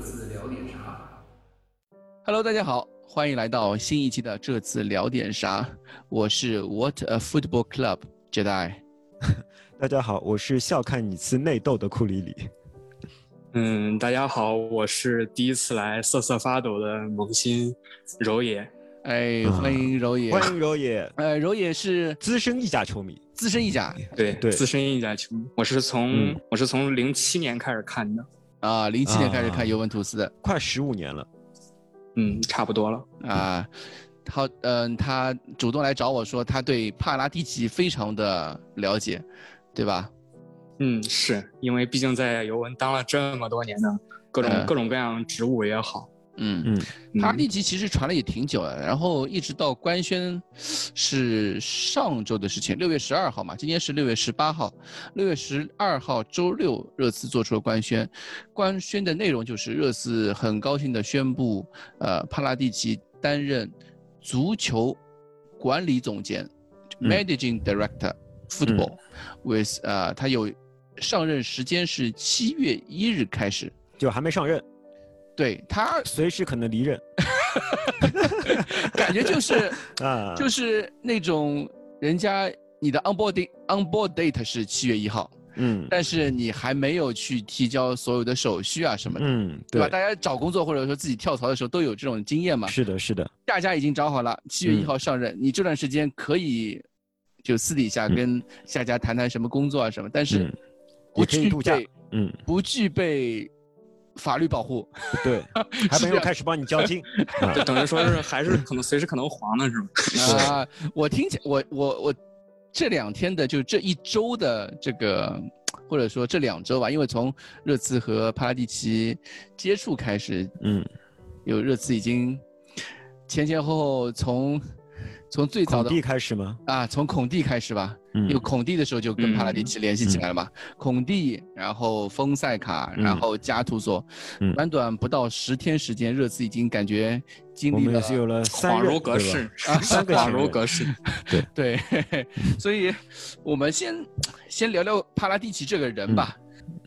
这次聊点啥？Hello，大家好，欢迎来到新一期的这次聊点啥。我是 What a Football Club Jedi。大家好，我是笑看你次内斗的库里里。嗯，大家好，我是第一次来瑟瑟发抖的萌新柔野。哎，欢迎柔野，欢迎柔野。呃，柔野是资深意甲球迷，资深意甲，对对，资深意甲球迷。我是从我是从零七年开始看的啊，零七年开始看尤文图斯的，快十五年了。嗯，差不多了啊。他，嗯，他主动来找我说，他对帕拉蒂奇非常的了解，对吧？嗯，是因为毕竟在尤文当了这么多年的各种各种各样职务也好。嗯。嗯，帕拉蒂奇其实传了也挺久了，然后一直到官宣是上周的事情，六月十二号嘛，今天是六月十八号，六月十二号周六，热刺做出了官宣，官宣的内容就是热刺很高兴的宣布，呃，帕拉蒂奇担任足球管理总监，Managing Director Football with，呃，他有上任时间是七月一日开始，就还没上任。对他随时可能离任，感觉就是啊，就是那种人家你的 onboarding onboard date 是七月一号，嗯，但是你还没有去提交所有的手续啊什么的，嗯，对吧？大家找工作或者说自己跳槽的时候都有这种经验嘛。是的，是的，大家已经找好了，七月一号上任，你这段时间可以就私底下跟下家谈谈什么工作啊什么，但是不具备，嗯，不具备。法律保护，对，还没有开始帮你交金，就等于说是还是可能随时可能黄的，是吗？啊，我听见我我我这两天的就这一周的这个，或者说这两周吧，因为从热刺和帕拉蒂奇接触开始，嗯，有热刺已经前前后后从。从最早的孔蒂开始吗？啊，从孔蒂开始吧。嗯，有孔蒂的时候就跟帕拉蒂奇联系起来了嘛。孔蒂，然后丰塞卡，然后加图索，短短不到十天时间，热刺已经感觉经历了有了恍如隔世啊，三个恍如隔世。对对，所以我们先先聊聊帕拉蒂奇这个人吧。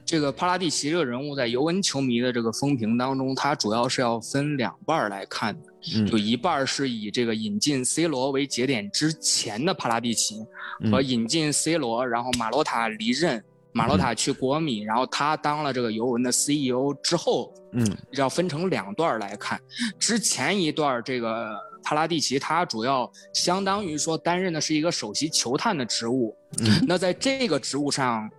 这个帕拉蒂奇这个人物在尤文球迷的这个风评当中，他主要是要分两半来看的，就一半是以这个引进 C 罗为节点之前的帕拉蒂奇，和引进 C 罗，然后马洛塔离任，马洛塔去国米，然后他当了这个尤文的 CEO 之后，嗯，要分成两段来看。之前一段这个帕拉蒂奇，他主要相当于说担任的是一个首席球探的职务，那在这个职务上。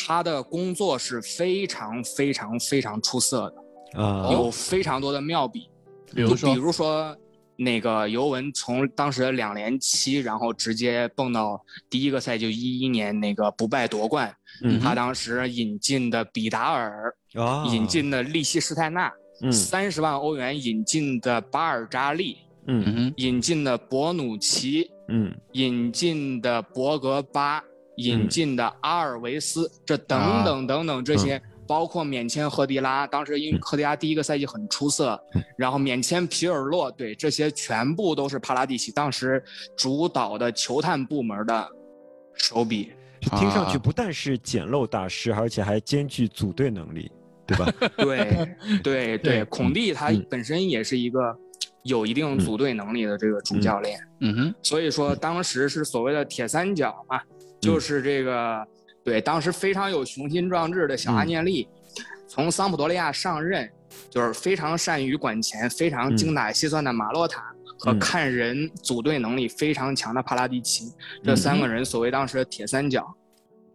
他的工作是非常非常非常出色的，啊，有非常多的妙笔，比如说，比如说那个尤文从当时的两连七，然后直接蹦到第一个赛季一一年那个不败夺冠，他当时引进的比达尔，引进的利希施泰纳，三十万欧元引进的巴尔扎利，嗯，引进的博努奇，嗯，引进的博格巴。引进的阿尔维斯，这等等等等这些，包括免签赫迪拉，当时因为赫迪拉第一个赛季很出色，然后免签皮尔洛，对这些全部都是帕拉蒂奇当时主导的球探部门的手笔。听上去不但是捡漏大师，而且还兼具组队能力，对吧？对对对，孔蒂他本身也是一个有一定组队能力的这个主教练。嗯哼，所以说当时是所谓的铁三角嘛。就是这个，对，当时非常有雄心壮志的小阿涅利，从桑普多利亚上任，就是非常善于管钱、非常精打细算的马洛塔和看人组队能力非常强的帕拉蒂奇，这三。个人所谓当时的铁三角，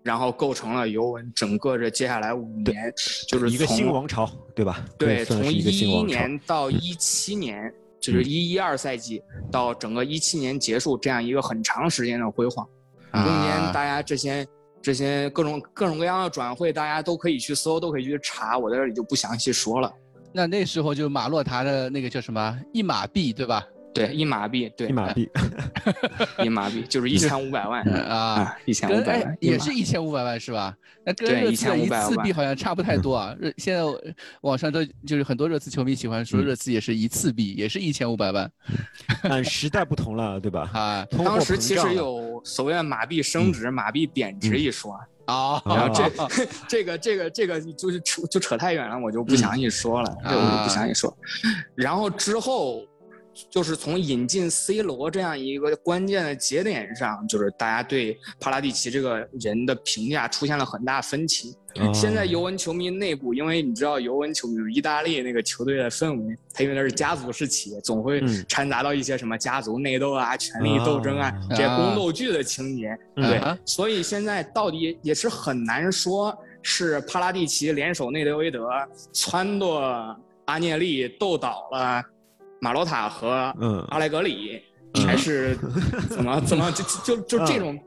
然后构成了尤文整个这接下来五年，就是一个新王朝，对吧？对，从一一年。到一七年，就是一一二赛季到整个一七年结束，这样一个很长时间的辉煌。中间大家这些这些各种各种各样的转会，大家都可以去搜，都可以去查，我在这里就不详细说了。那那时候就马洛塔的那个叫什么一马币，对吧？对，一马币，对，一马币，一马币就是一千五百万啊，一千五百万，也是一千五百万是吧？那跟热刺的一次币好像差不太多啊。热现在网上都就是很多热刺球迷喜欢说热刺也是一次币，也是一千五百万。但时代不同了，对吧？啊，当时其实有所谓的马币升值、马币贬值一说。啊，然后这 这个这个这个就是扯就扯太远了，我就不详细说了，这我就不详细说。然后之后。就是从引进 C 罗这样一个关键的节点上，就是大家对帕拉蒂奇这个人的评价出现了很大分歧。现在尤文球迷内部，因为你知道尤文球迷意大利那个球队的氛围，它因为那是家族式企业，总会掺杂到一些什么家族内斗啊、权力斗争啊这些宫斗剧的情节。对，所以现在到底也是很难说是帕拉蒂奇联手内德维德撺掇阿涅利斗倒了。马洛塔和阿莱格里，还是怎么 怎么就就就这种，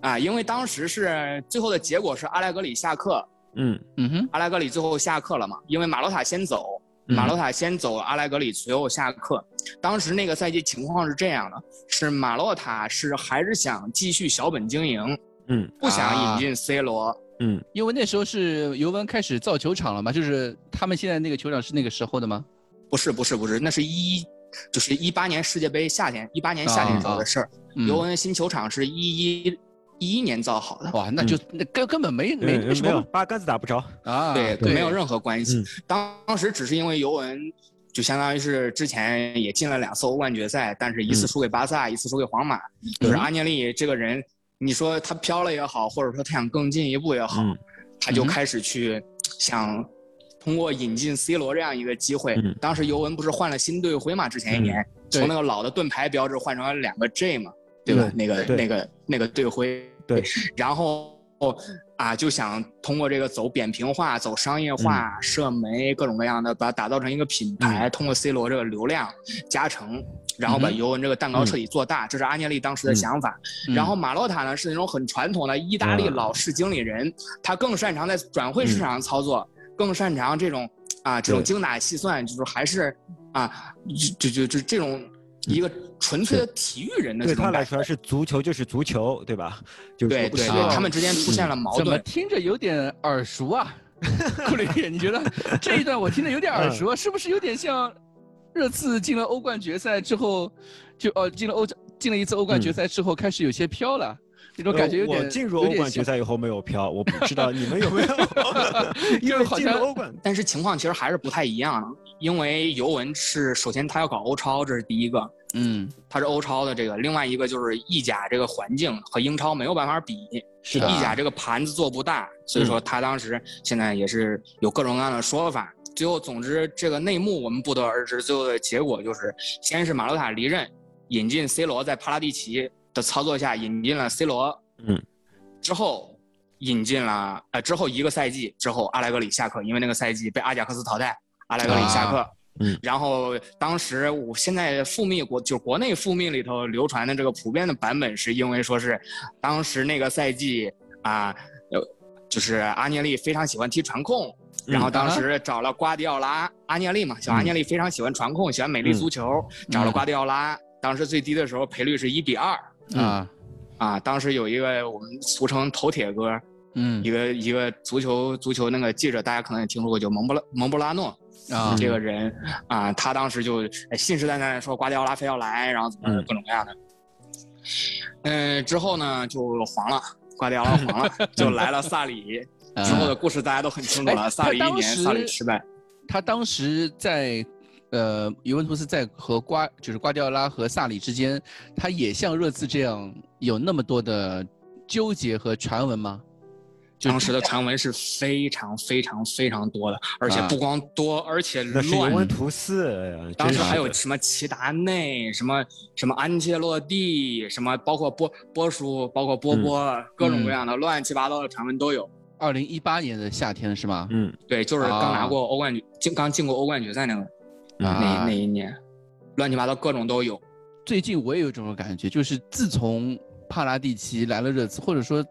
啊，因为当时是最后的结果是阿莱格里下课，嗯。嗯哼，阿莱格里最后下课了嘛，因为马洛塔先走，马洛塔先走，阿莱格里随后下课。当时那个赛季情况是这样的，是马洛塔是还是想继续小本经营，嗯，不想引进 C 罗，嗯，因为那时候是尤文开始造球场了嘛，就是他们现在那个球场是那个时候的吗？不是不是不是，那是一，就是一八年世界杯夏天，一八年夏天时候的事儿。尤文新球场是一一一一年造好的。哇，那就那根根本没没没什么，八竿子打不着啊。对，没有任何关系。当当时只是因为尤文就相当于是之前也进了两次欧冠决赛，但是一次输给巴萨，一次输给皇马。就是阿涅利这个人，你说他飘了也好，或者说他想更进一步也好，他就开始去想。通过引进 C 罗这样一个机会，当时尤文不是换了新队徽嘛？之前一年从那个老的盾牌标志换成了两个 J 嘛，对吧？那个那个那个队徽。对。然后啊，就想通过这个走扁平化、走商业化、社媒各种各样的，把它打造成一个品牌。通过 C 罗这个流量加成，然后把尤文这个蛋糕彻底做大。这是阿涅利当时的想法。然后马洛塔呢，是那种很传统的意大利老式经理人，他更擅长在转会市场上操作。更擅长这种啊，这种精打细算，就是还是啊，就就就这种一个纯粹的体育人的这种对他来说是足球就是足球，对吧？就对对对，他们之间出现了矛盾。怎么听着有点耳熟啊？库里，你觉得这一段我听着有点耳熟，是不是有点像热刺进了欧冠决赛之后，就哦进了欧进了一次欧冠决赛之后开始有些飘了？这种感觉有点。我进入欧冠决赛以后没有飘，我不知道你们有没有。因为好像欧冠，但是情况其实还是不太一样。因为尤文是首先他要搞欧超，这是第一个。嗯，他是欧超的这个。另外一个就是意甲这个环境和英超没有办法比。是意甲这个盘子做不大，所以说他当时现在也是有各种各样的说法。最后，总之这个内幕我们不得而知。最后的结果就是，先是马洛塔离任，引进 C 罗，在帕拉蒂奇。的操作下引进了 C 罗，嗯，之后引进了呃之后一个赛季之后阿莱格里下课，因为那个赛季被阿贾克斯淘汰，阿莱格里下课，嗯，然后当时我现在复密国就国内复密里头流传的这个普遍的版本是因为说是当时那个赛季啊，呃，就是阿涅利非常喜欢踢传控，然后当时找了瓜迪奥拉，阿涅利嘛，小阿涅利非常喜欢传控，喜欢美丽足球，找了瓜迪奥拉，当时最低的时候赔率是一比二。啊，啊！当时有一个我们俗称“头铁哥”，嗯，一个一个足球足球那个记者，大家可能也听说过，叫蒙布拉蒙布拉诺啊，这个人啊，他当时就信誓旦旦说瓜迪奥拉非要来，然后怎么各种各样的。嗯，之后呢就黄了，瓜迪奥拉黄了，就来了萨里。之后的故事大家都很清楚了，萨里一年，萨里失败。他当时在。呃，尤文图斯在和瓜就是瓜迪奥拉和萨里之间，他也像热刺这样有那么多的纠结和传闻吗？当时的传闻是非常非常非常多的，而且不光多，而且乱。尤文图斯，当时还有什么齐达内，什么什么安切洛蒂，什么包括波波叔，包括波波，各种各样的乱七八糟的传闻都有。二零一八年的夏天是吗？嗯，对，就是刚拿过欧冠进，刚进过欧冠决赛那个。那那一年，乱七八糟各种都有。最近我也有这种感觉，就是自从帕拉蒂奇来了热刺，或者说，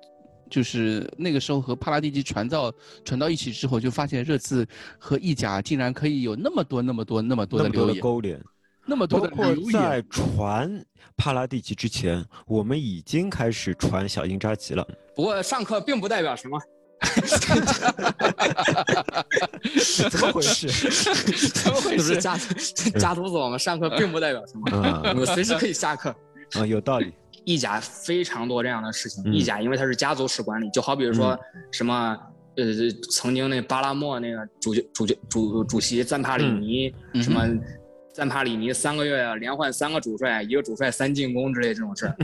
就是那个时候和帕拉蒂奇传到传到一起之后，就发现热刺和意甲竟然可以有那么多那么多那么多的留勾连，那么多的留言。在传帕拉蒂奇之前，我们已经开始传小因扎吉了。不过上课并不代表什么。怎么回事？怎么回事？家家徒所嘛，上课并不代表什么，我们随时可以下课。啊，有道理。意甲非常多这样的事情。意甲因为它是家族式管理，就好比如说什么呃，曾经那巴拉莫那个主主主主席赞帕里尼什么。赞帕里尼三个月连换三个主帅，一个主帅三进攻之类这种事儿，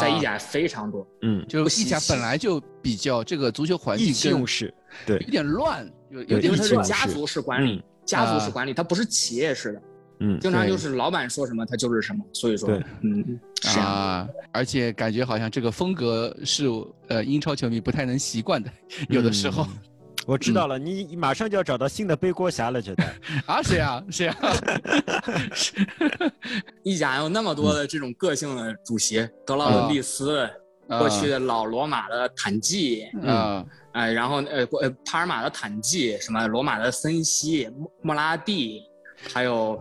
在意甲非常多。嗯，就意甲本来就比较这个足球环境更是对有点乱，有有点是家族式管理，家族式管理，它不是企业式的。嗯，经常就是老板说什么，他就是什么。所以说，嗯，啊，而且感觉好像这个风格是呃英超球迷不太能习惯的，有的时候。我知道了，你马上就要找到新的背锅侠了，觉得 啊？谁啊？谁啊？意甲有那么多的这种个性的主席，德劳伦蒂斯，过去的老罗马的坦季，嗯，哎，然后呃，呃，帕尔马的坦季，什么罗马的森西、莫莫拉蒂，还有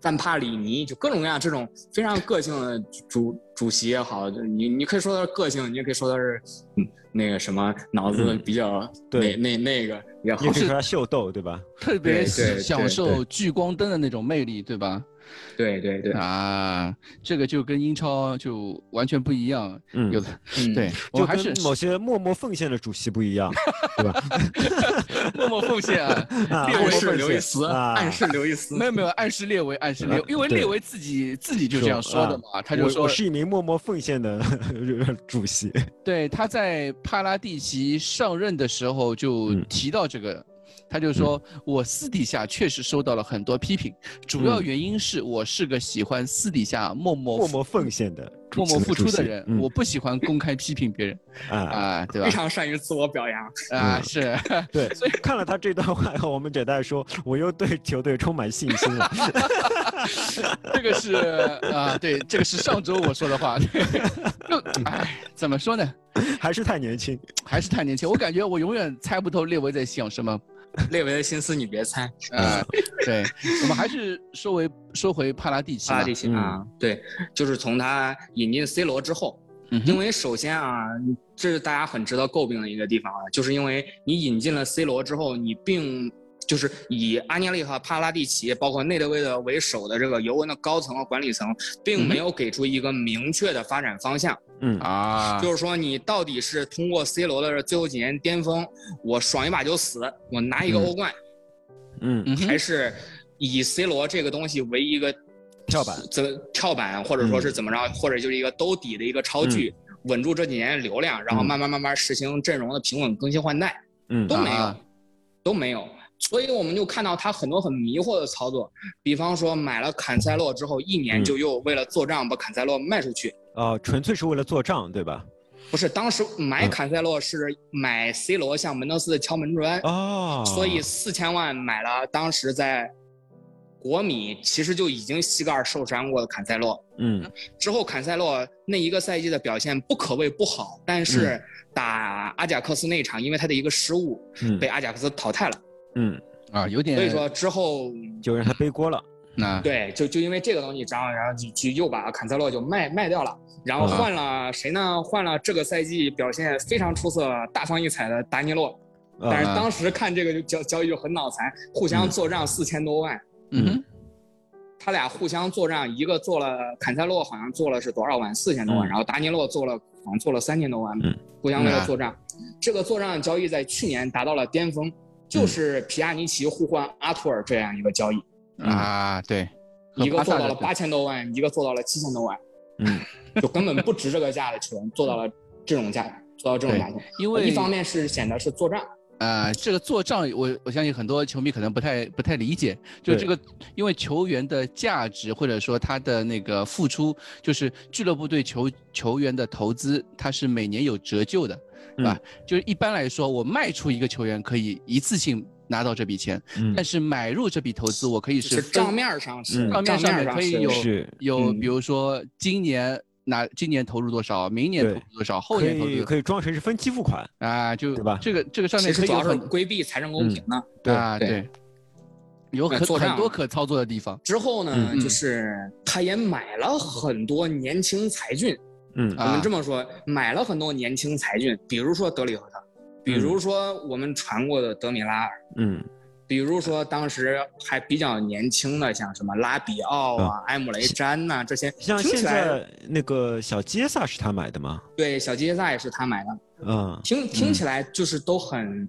范帕里尼，就各种各样这种非常个性的主主席也好，你你可以说他是个性，你也可以说他是嗯。那个什么脑子比较那那那个也好，是他秀逗对吧？特别享受聚光灯的那种魅力对吧？对对对啊，这个就跟英超就完全不一样。嗯，有的，对，就跟某些默默奉献的主席不一样，对吧？默默奉献啊，列维是刘易斯，暗示刘易斯，没有没有暗示列维，暗示列，因为列维自己自己就这样说的嘛，他就说我是一名默默奉献的主席。对，他在帕拉蒂奇上任的时候就提到这个。他就说，我私底下确实收到了很多批评，主要原因是我是个喜欢私底下默默默默奉献的、默默付出的人，我不喜欢公开批评别人 啊，对吧？非常善于自我表扬啊，是 对。所以看了他这段话后，我们简单说，我又对球队充满信心了。这个是啊，对，这个是上周我说的话。就哎，怎么说呢？还是太年轻，还是太年轻。我感觉我永远猜不透列维在想什么。列维的心思你别猜，啊，对，我们还是说回说回帕拉蒂奇，帕拉蒂奇啊，对，就是从他引进 C 罗之后，因为首先啊，这是大家很值得诟病的一个地方啊，就是因为你引进了 C 罗之后，你并。就是以阿涅利和帕拉蒂奇，包括内德维德为首的这个尤文的高层和管理层，并没有给出一个明确的发展方向。嗯啊，就是说你到底是通过 C 罗的最后几年巅峰，我爽一把就死，我拿一个欧冠，嗯，还是以 C 罗这个东西为一个跳板，怎跳板，或者说是怎么着，或者就是一个兜底的一个超巨，稳住这几年流量，然后慢慢慢慢实行阵容的平稳更新换代，嗯，都没有，都没有。所以我们就看到他很多很迷惑的操作，比方说买了坎塞洛之后，一年就又为了做账把坎塞洛卖出去。啊，纯粹是为了做账，对吧？不是，当时买坎塞洛是买 C 罗向门德斯敲门砖。哦。所以四千万买了当时在国米其实就已经膝盖受伤过的坎塞洛。嗯。之后坎塞洛那一个赛季的表现不可谓不好，但是打阿贾克斯那场，因为他的一个失误，被阿贾克斯淘汰了。嗯啊，有点。所以说之后就让他背锅了。那对，就就因为这个东西，然后然后就就又把坎塞洛就卖卖掉了，然后换了谁呢？换了这个赛季表现非常出色、大放异彩的达尼洛。但是当时看这个就交交易就很脑残，互相做账四千多万。嗯。他俩互相做账，一个做了坎塞洛好像做了是多少万？四千多万。然后达尼洛做了好像做了三千多万。嗯。互相为了做账，这个做账交易在去年达到了巅峰。就是皮亚尼奇互换阿图尔这样一个交易啊，对，一个做到了八千多万，一个做到了七千多万，嗯，就根本不值这个价的球员做到了这种价，做到这种价钱，因为一方面是显得是做账，啊，这个做账，我我相信很多球迷可能不太不太理解，就这个，因为球员的价值或者说他的那个付出，就是俱乐部对球球员的投资，它是每年有折旧的。对吧？就是一般来说，我卖出一个球员可以一次性拿到这笔钱，但是买入这笔投资，我可以是账面上是账面上面可以有有，比如说今年拿今年投入多少，明年投入多少，后年投入可以装成是分期付款啊，就对吧？这个这个上面可以很规避财政公平呢，啊对，有很很多可操作的地方。之后呢，就是他也买了很多年轻才俊。嗯，我们这么说，买了很多年轻才俊，比如说德里赫特，比如说我们传过的德米拉尔，嗯，比比如说当时还比较年轻的，像什么拉比奥啊、埃姆雷詹呐这些，像现在那个小杰萨是他买的吗？对，小杰萨也是他买的。嗯，听听起来就是都很，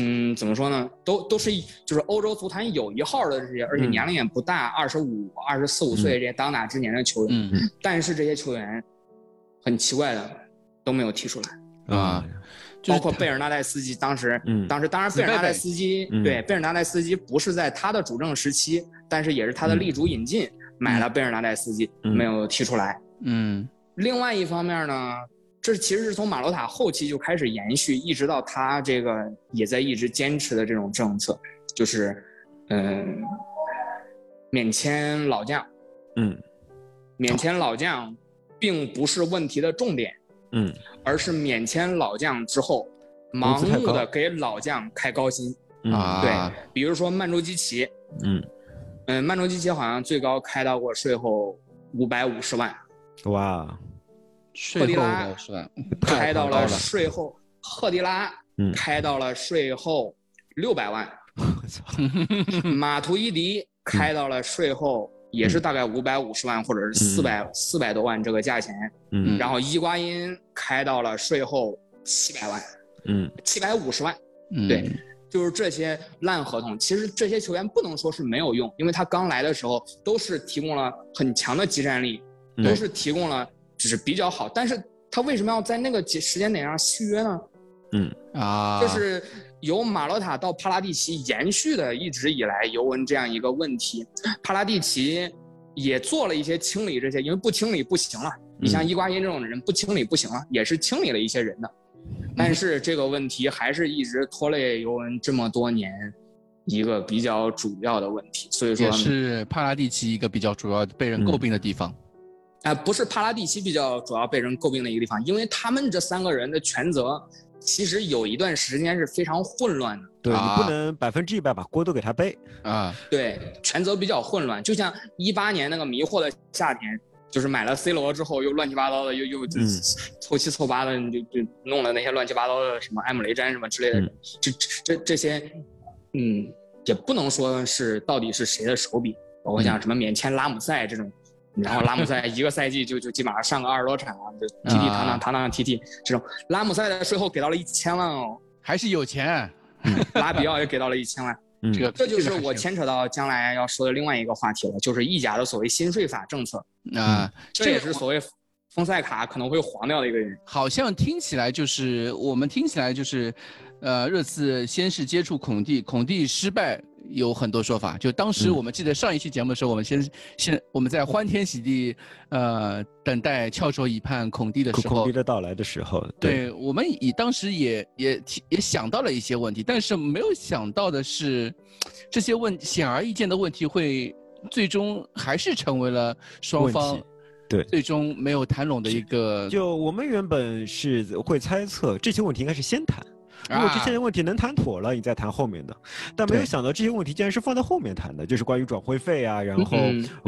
嗯，怎么说呢？都都是就是欧洲足坛有一号的这些，而且年龄也不大，二十五、二十四五岁这些当打之年的球员。嗯，但是这些球员很奇怪的都没有提出来啊。包括贝尔纳代斯基，当时，当时当然贝尔纳代斯基对贝尔纳代斯基不是在他的主政时期，但是也是他的力主引进买了贝尔纳代斯基，没有提出来。嗯，另外一方面呢，这其实是从马洛塔后期就开始延续，一直到他这个也在一直坚持的这种政策，就是嗯，免签老将，嗯，免签老将并不是问题的重点。嗯，而是免签老将之后，盲目的给老将开高薪啊，对，比如说曼朱基奇，嗯。嗯，曼朱基奇好像最高开到过税后五百五十万，哇，赫迪拉，开到了税后，赫迪拉开到了税后六百万，我操，马图伊迪开到了税后。也是大概五百五十万或者是四百四百多万这个价钱，嗯，然后伊瓜因开到了税后七百万，嗯，七百五十万，嗯对，就是这些烂合同。其实这些球员不能说是没有用，因为他刚来的时候都是提供了很强的集战力，都是提供了只是比较好。但是他为什么要在那个时间点上续约呢？嗯啊，就是。由马洛塔到帕拉蒂奇延续的一直以来尤文这样一个问题，帕拉蒂奇也做了一些清理，这些因为不清理不行了。你像伊瓜因这种人不清理不行了，也是清理了一些人的，但是这个问题还是一直拖累尤文这么多年一个比较主要的问题。所以说，也是帕拉蒂奇一个比较主要被人诟病的地方。啊，不是帕拉蒂奇比较主要被人诟病的一个地方，因为他们这三个人的权责。其实有一段时间是非常混乱的，对你不能百分之一百把锅都给他背啊。对，权责比较混乱，就像一八年那个迷惑的夏天，就是买了 C 罗之后又乱七八糟的，又又凑七凑八的，就就弄了那些乱七八糟的什么埃姆雷詹什么之类的，这这这些，嗯，也不能说是到底是谁的手笔，包括像什么免签拉姆塞这种。然后拉姆塞一个赛季就就基本上上个二十多场啊，就踢踢堂堂堂堂踢踢这种。拉姆塞的税后给到了一千万哦，还是有钱。拉比奥也给到了一千万，这个这就是我牵扯到将来要说的另外一个话题了，就是意甲的所谓新税法政策啊，这也是所谓丰塞卡可能会黄掉的一个人。好像听起来就是我们听起来就是，呃，热刺先是接触孔蒂，孔蒂失败。有很多说法，就当时我们记得上一期节目的时候，我们先先我们在欢天喜地，呃，等待翘首以盼孔蒂的时候，孔蒂的到来的时候，对我们以当时也也也想到了一些问题，但是没有想到的是，这些问显而易见的问题会最终还是成为了双方对最终没有谈拢的一个。就我们原本是会猜测这些问题应该是先谈。如果这些问题能谈妥了，你再谈后面的，但没有想到这些问题竟然是放在后面谈的，就是关于转会费啊，然后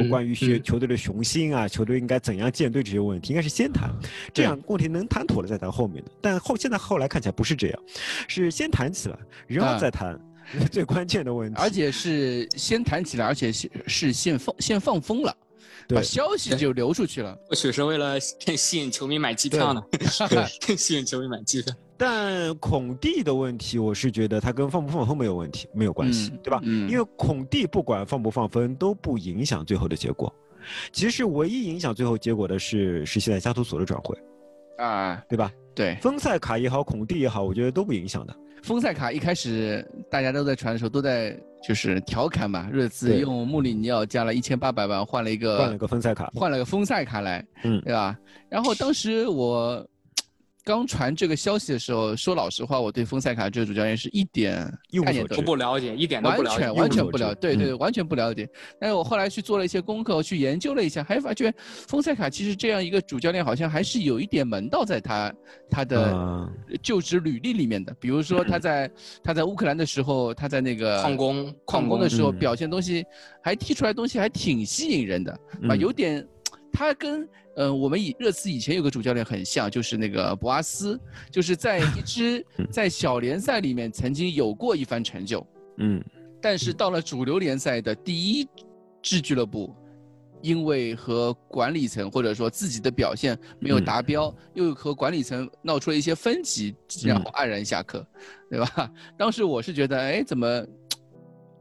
关于球球队的雄心啊，球队应该怎样建队这些问题，应该是先谈，这样问题能谈妥了再谈后面的。但后现在后来看起来不是这样，是先谈起来，然后再谈最关键的问题，而且是先谈起来，而且是是先放先放风了。把消息就流出去了，或许是为了吸引球迷买机票呢。更，吸引球迷买机票。但孔蒂的问题，我是觉得他跟放不放风没有问题，没有关系，对吧？嗯因为孔蒂不管放不放风都不影响最后的结果。其实唯一影响最后结果的是是现在加图索的转会，啊，对吧？对，丰塞卡也好，孔蒂也好，我觉得都不影响的。丰塞卡一开始大家都在传的时候，都在就是调侃嘛，热刺用穆里尼奥加了一千八百万换了一个换了个丰塞卡，换了个丰塞卡来，嗯，对吧？然后当时我。刚传这个消息的时候，说老实话，我对丰塞卡这个主教练是一点概念都不了解，一点都不了解，完全完全不了解，对对，完全不了解。但是我后来去做了一些功课，我去研究了一下，还发觉丰塞卡其实这样一个主教练，好像还是有一点门道在他他的就职履历里面的。比如说他在他在乌克兰的时候，他在那个矿工矿工的时候表现东西，还踢出来东西还挺吸引人的啊，有点他跟。嗯，我们以热刺以前有个主教练很像，就是那个博阿斯，就是在 一支在小联赛里面曾经有过一番成就，嗯，但是到了主流联赛的第一支俱乐部，因为和管理层或者说自己的表现没有达标，又和管理层闹出了一些分歧，然后黯然下课，对吧？当时我是觉得，哎，怎么？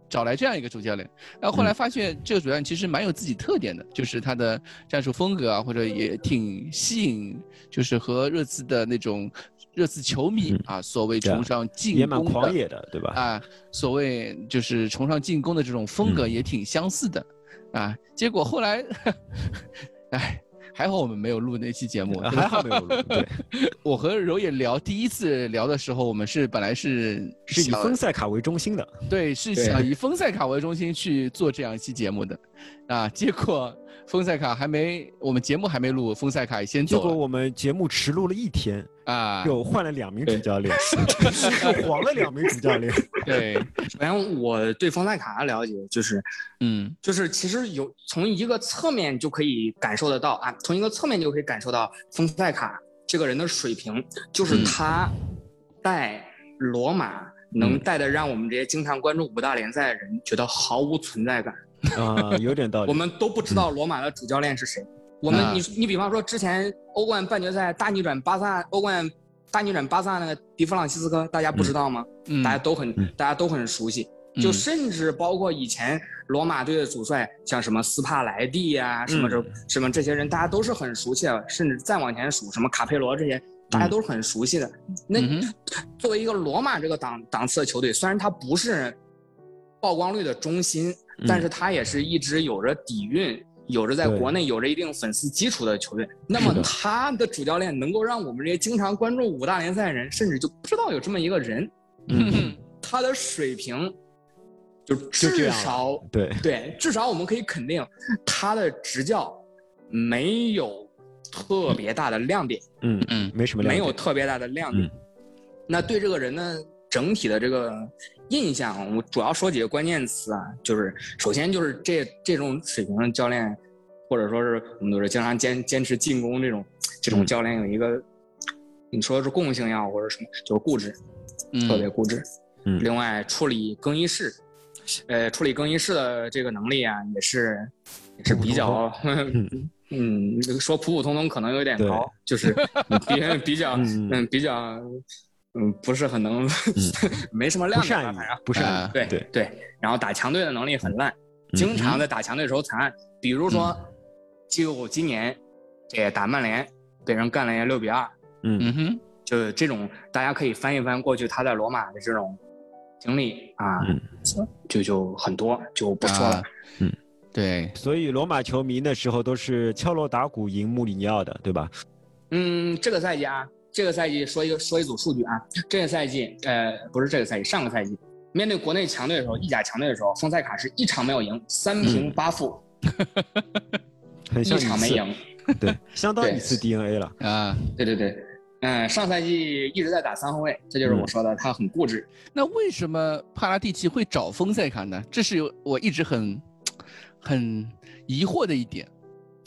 找来这样一个主教练，然后后来发现这个主教练其实蛮有自己特点的，就是他的战术风格啊，或者也挺吸引，就是和热刺的那种热刺球迷啊，所谓崇尚进攻也蛮狂野的，对吧？啊，所谓就是崇尚进攻的这种风格也挺相似的，啊，结果后来，哎。还好我们没有录那期节目，还好没有录。对，我和柔也聊第一次聊的时候，我们是本来是是以丰塞卡为中心的，对，是想以丰塞卡为中心去做这样一期节目的，啊，结果。丰塞卡还没，我们节目还没录，丰塞卡先走结果我们节目迟录了一天啊，又换了两名主教练，又 黄了两名主教练。对，首先我对丰塞卡的了解就是，嗯，就是其实有从一个侧面就可以感受得到啊，从一个侧面就可以感受到丰塞卡这个人的水平，就是他带罗马能带的让我们这些经常关注五大联赛的人觉得毫无存在感。啊，有点道理。我们都不知道罗马的主教练是谁。我们，你你比方说之前欧冠半决赛大逆转巴萨，欧冠大逆转巴萨那个迪弗朗西斯科，大家不知道吗？嗯，大家都很大家都很熟悉。就甚至包括以前罗马队的主帅，像什么斯帕莱蒂呀，什么这什么这些人，大家都是很熟悉的。甚至再往前数，什么卡佩罗这些，大家都是很熟悉的。那作为一个罗马这个档档次的球队，虽然他不是曝光率的中心。但是他也是一直有着底蕴、有着在国内有着一定粉丝基础的球队。那么他的主教练能够让我们这些经常关注五大联赛的人，甚至就不知道有这么一个人。嗯，他的水平就至少对对，至少我们可以肯定他的执教没有特别大的亮点。嗯嗯，没什么亮点，没有特别大的亮点。那对这个人呢，整体的这个。印象，我主要说几个关键词啊，就是首先就是这这种水平的教练，或者说是我们都是经常坚坚持进攻这种这种教练有一个，你说是共性也好或者什么，就是固执，特别固执。嗯。另外处理更衣室，呃，处理更衣室的这个能力啊，也是也是比较，嗯，说普普通通可能有点高，就是比比较嗯比较。嗯，不是很能，没什么亮点，反正不是，对对对。然后打强队的能力很烂，经常在打强队的时候惨案。比如说，就今年这打曼联被人干了一六比二，嗯哼，就这种大家可以翻一翻过去他在罗马的这种经历啊，就就很多就不说了。嗯，对。所以罗马球迷那时候都是敲锣打鼓赢穆里尼奥的，对吧？嗯，这个赛季啊。这个赛季说一个说一组数据啊，这个赛季呃不是这个赛季，上个赛季面对国内强队的时候，意甲强队的时候，丰塞卡是一场没有赢，三平八负，一场没赢，对，相当一次 DNA 了啊，对对对，嗯，上赛季一直在打三后卫，这就是我说的他很固执。那为什么帕拉蒂奇会找丰塞卡呢？这是有我一直很很疑惑的一点。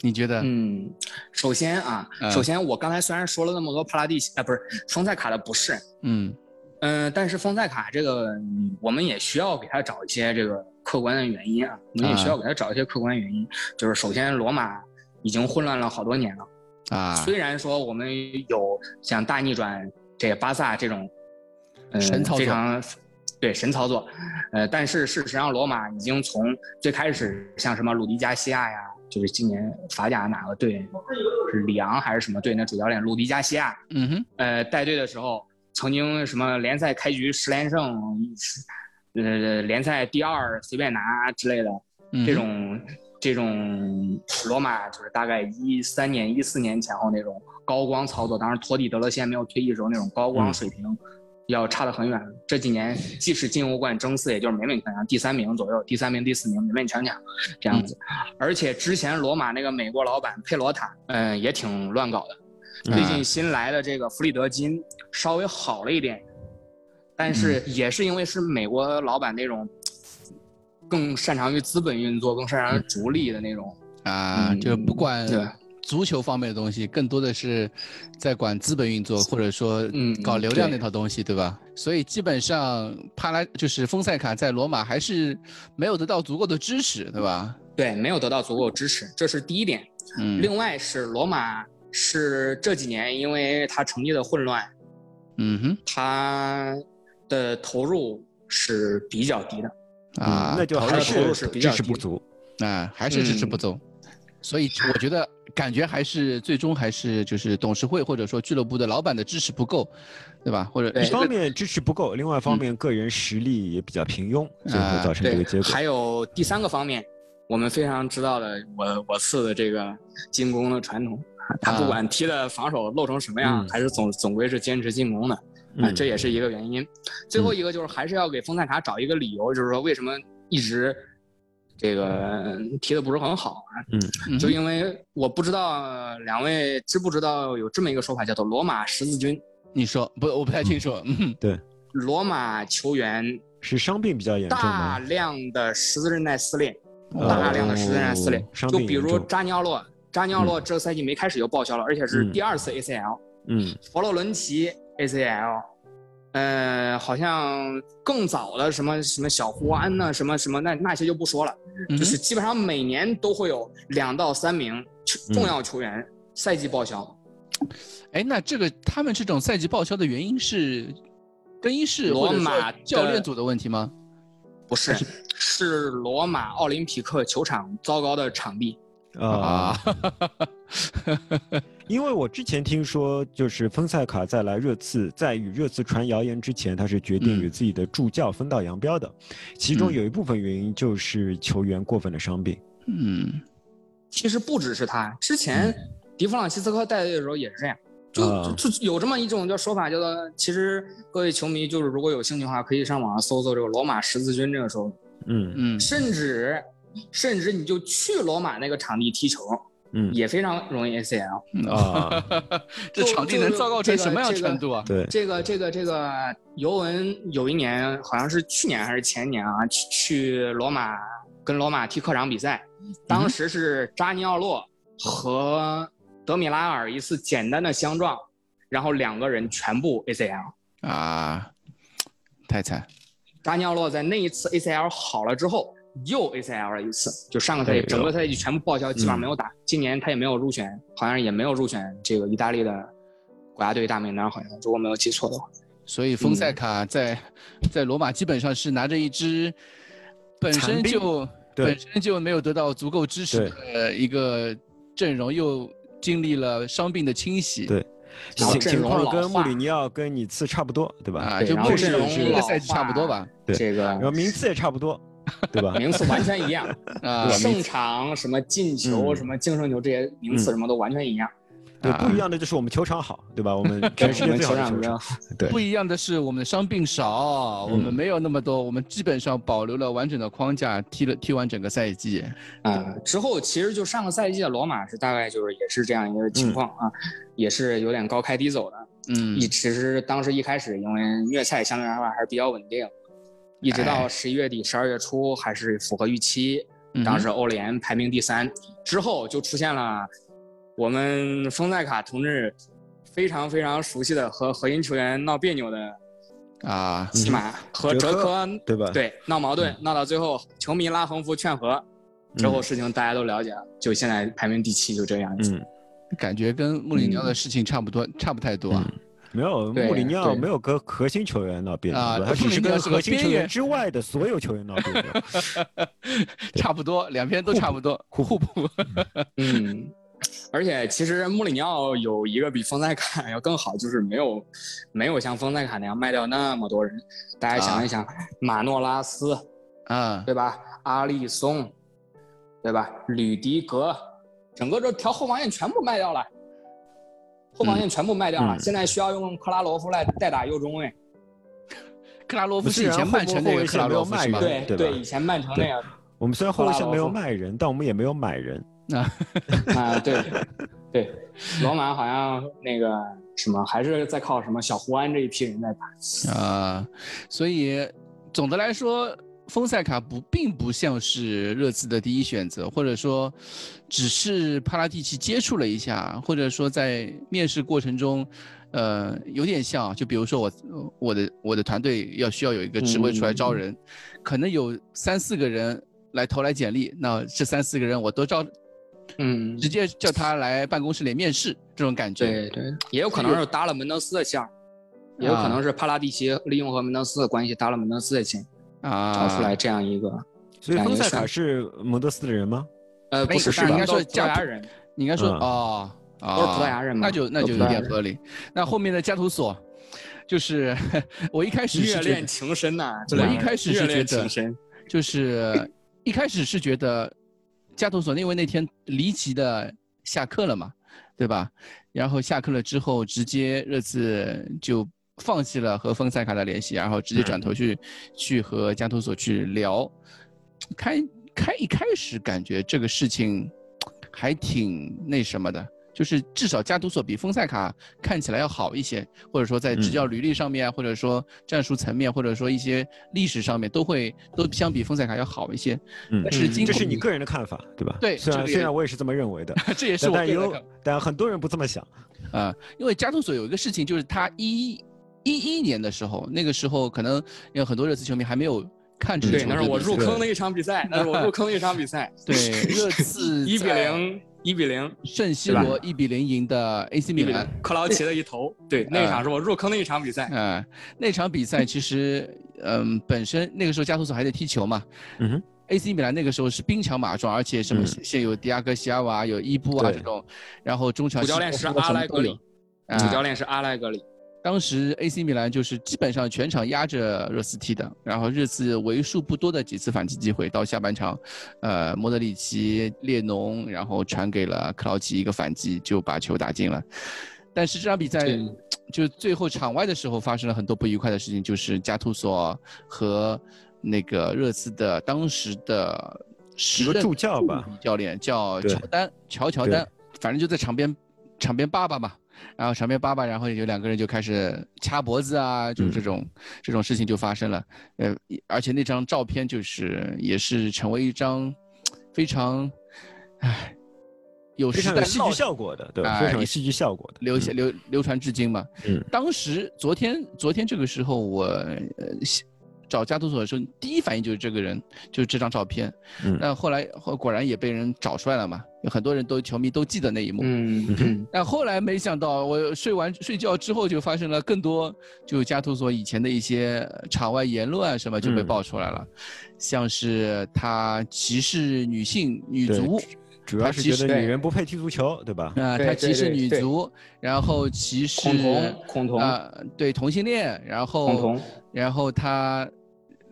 你觉得？嗯，首先啊，首先我刚才虽然说了那么多帕拉蒂奇，啊，不是丰塞卡的不是，嗯嗯，但是丰塞卡这个，我们也需要给他找一些这个客观的原因啊，我们也需要给他找一些客观原因。就是首先，罗马已经混乱了好多年了啊，虽然说我们有像大逆转这巴萨这种，嗯，非常对神操作，呃，但是事实上，罗马已经从最开始像什么鲁迪加西亚呀。就是今年法甲哪个队是里昂还是什么队？那主教练鲁迪加西亚，嗯哼，呃，带队的时候曾经什么联赛开局十连胜，呃，联赛第二随便拿之类的，这种这种罗马就是大概一三年一四年前后那种高光操作，当时托蒂德勒现在没有退役时候那种高光水平。要差得很远。这几年即使进欧冠争四，也就是勉勉强强第三名左右，第三名、第四名勉勉强强这样子。而且之前罗马那个美国老板佩罗塔，嗯，也挺乱搞的。最近新来的这个弗里德金稍微好了一点，但是也是因为是美国老板那种更擅长于资本运作、更擅长于逐利的那种啊，就不管足球方面的东西，更多的是在管资本运作，或者说嗯搞流量那套东西，对吧？所以基本上帕拉就是丰塞卡在罗马还是没有得到足够的支持，对吧？对，没有得到足够支持，这是第一点。嗯，另外是罗马是这几年因为他成绩的混乱，嗯哼，他的投入是比较低的啊，那就还是支持不足啊，还是支持不足。所以我觉得感觉还是最终还是就是董事会或者说俱乐部的老板的支持不够，对吧？或者一方面支持不够，另外一方面个人实力也比较平庸，最后造成这个结果。还有第三个方面。我们非常知道的，我我次的这个进攻的传统，他不管踢的防守漏成什么样，还是总总归是坚持进攻的，啊，这也是一个原因。最后一个就是还是要给丰塞卡找一个理由，就是说为什么一直这个提的不是很好啊？嗯，就因为我不知道两位知不知道有这么一个说法，叫做罗马十字军。你说不？我不太清楚。嗯，对，罗马球员是伤病比较严重大量的十字韧带撕裂。大量的十字韧带撕裂，就比如扎尼奥洛，扎尼奥洛这个赛季没开始就报销了，而且是第二次 ACL。嗯，佛罗伦齐 ACL，呃，好像更早的什么什么小胡安呐，什么什么那那些就不说了，就是基本上每年都会有两到三名重要球员赛季报销。哎，那这个他们这种赛季报销的原因是更衣室罗马教练组的问题吗？不是。是罗马奥林匹克球场糟糕的场地啊！因为我之前听说，就是丰塞卡在来热刺，在与热刺传谣言之前，他是决定与自己的助教分道扬镳的。其中有一部分原因就是球员过分的伤病。嗯，其实不只是他，之前迪弗朗西斯科带队的时候也是这样。就就有这么一种叫说法，叫做其实各位球迷就是如果有兴趣的话，可以上网上搜搜这个罗马十字军这个时候。嗯嗯，甚至甚至你就去罗马那个场地踢球，嗯，也非常容易 ACL 啊。这场地能糟糕成什么样程度啊？对，这个这个这个尤文有一年好像是去年还是前年啊，去去罗马跟罗马踢客场比赛，当时是扎尼奥洛和德米拉尔一次简单的相撞，然后两个人全部 ACL 啊，太惨。扎尼奥洛在那一次 ACL 好了之后，又 ACL 了一次，就上个赛季整个赛季全部报销，基本上没有打。今年他也没有入选，好像也没有入选这个意大利的国家队大名单，好像如果没有记错的话。所以丰塞卡在在罗马基本上是拿着一支本身就本身就没有得到足够支持的一个阵容，又经历了伤病的清洗。对。情况跟穆里尼奥跟你次差不多，对吧？啊，就穆里一个赛季差不多吧。对，这个然后名次也差不多，对吧？名次完全一样 啊，胜场什么进球什么净胜球这些名次什么都完全一样。对，不一样的就是我们球场好，对吧？我们 全世界最好的球场。对，不一样的是我们的伤病少，我们没有那么多，我们基本上保留了完整的框架，踢了踢完整个赛季。啊，之后其实就上个赛季的罗马是大概就是也是这样一个情况啊，也是有点高开低走的。嗯，一其实当时一开始因为虐菜相对来说还是比较稳定，一直到十一月底、十二月初还是符合预期，当时欧联排名第三，之后就出现了。我们丰塞卡同志非常非常熟悉的和核心球员闹别扭的啊，起码和哲科对吧？对，闹矛盾闹到最后，球迷拉横幅劝和，之后事情大家都了解了，就现在排名第七，就这样子。嗯，感觉跟穆里尼奥的事情差不多，差不太多。没有，穆里尼奥没有跟核心球员闹别扭，他只是跟核心球员之外的所有球员闹别扭。差不多，两边都差不多，互补。嗯。而且其实穆里尼奥有一个比丰塞卡要更好，就是没有没有像丰塞卡那样卖掉那么多人。大家想一想，马诺拉斯，啊，对吧？阿利松，对吧？吕迪格，整个这条后防线全部卖掉了，后防线全部卖掉了。现在需要用克拉罗夫来代打右中卫。克拉罗夫是以前曼城那个克拉罗夫是吗？对对，以前曼城那样。我们虽然后卫线没有卖人，但我们也没有买人。啊 啊对对，罗马好像那个什么还是在靠什么小胡安这一批人在打啊，所以总的来说，丰塞卡不并不像是热刺的第一选择，或者说，只是帕拉蒂奇接触了一下，或者说在面试过程中，呃，有点像，就比如说我我的我的团队要需要有一个职位出来招人，可能有三四个人来投来简历，那这三四个人我都招，嗯，直接叫他来办公室里面试，这种感觉。对对，也有可能是搭了门德斯的线，也有可能是帕拉蒂奇利用和门德斯的关系搭了门德斯的线。啊，找出来这样一个，所以丰塞卡是蒙德斯的人吗？呃，不是，是应该说加牙人，你应该说哦，都是葡萄牙人嘛，那就那就有点合理。那后面的加图索，就是 我一开始是恋情深呐，我一开始是觉得，深，就是 一开始是觉得加图索，因为那天离奇的下课了嘛，对吧？然后下课了之后，直接热刺就。放弃了和丰塞卡的联系，然后直接转头去去和加图索去聊。开开一开始感觉这个事情还挺那什么的，就是至少加图索比丰塞卡看起来要好一些，或者说在执教履历上面，或者说战术层面，或者说一些历史上面都会都相比丰塞卡要好一些。嗯，是这是你个人的看法，对吧？对，虽然虽然我也是这么认为的，这也是我但有但很多人不这么想啊，因为加图索有一个事情就是他一。一一年的时候，那个时候可能有很多热刺球迷还没有看这对，那是我入坑的一场比赛，那是我入坑的一场比赛。对，热刺 一比零，一比零，圣西罗一比零赢的 AC 米兰，克劳奇的一头。对，那场是我入坑的一场比赛。嗯，那场比赛其实，嗯，本身那个时候加图索还在踢球嘛。嗯哼。AC 米兰那个时候是兵强马壮，而且什么现有迪亚哥西亚瓦，有伊布啊这种，然后中场主教练是阿莱格里，主教练是阿莱格里。当时 AC 米兰就是基本上全场压着热刺踢的，然后热刺为数不多的几次反击机会，到下半场，呃，莫德里奇、列侬，然后传给了克劳奇一个反击，就把球打进了。但是这场比赛就最后场外的时候发生了很多不愉快的事情，就是加图索和那个热刺的当时的时任助教吧，教练叫乔丹，乔乔丹，反正就在场边场边爸爸嘛。然后场面爸爸，然后有两个人就开始掐脖子啊，就这种这种事情就发生了。呃，而且那张照片就是也是成为一张非常，唉，有非常有戏剧效果的，对，非常有戏剧效果的，流流流传至今嘛。嗯，当时昨天昨天这个时候我呃。找加图索的时候，第一反应就是这个人，就是这张照片。嗯，但后来后果然也被人找出来了嘛，有很多人都球迷都记得那一幕。嗯，但后来没想到，我睡完睡觉之后就发生了更多，就加图索以前的一些场外言论啊什么就被爆出来了，像是他歧视女性女足，主要是觉得女人不配踢足球，对吧？啊，他歧视女足，然后歧视恐同，恐同啊，对同性恋，然后然后他。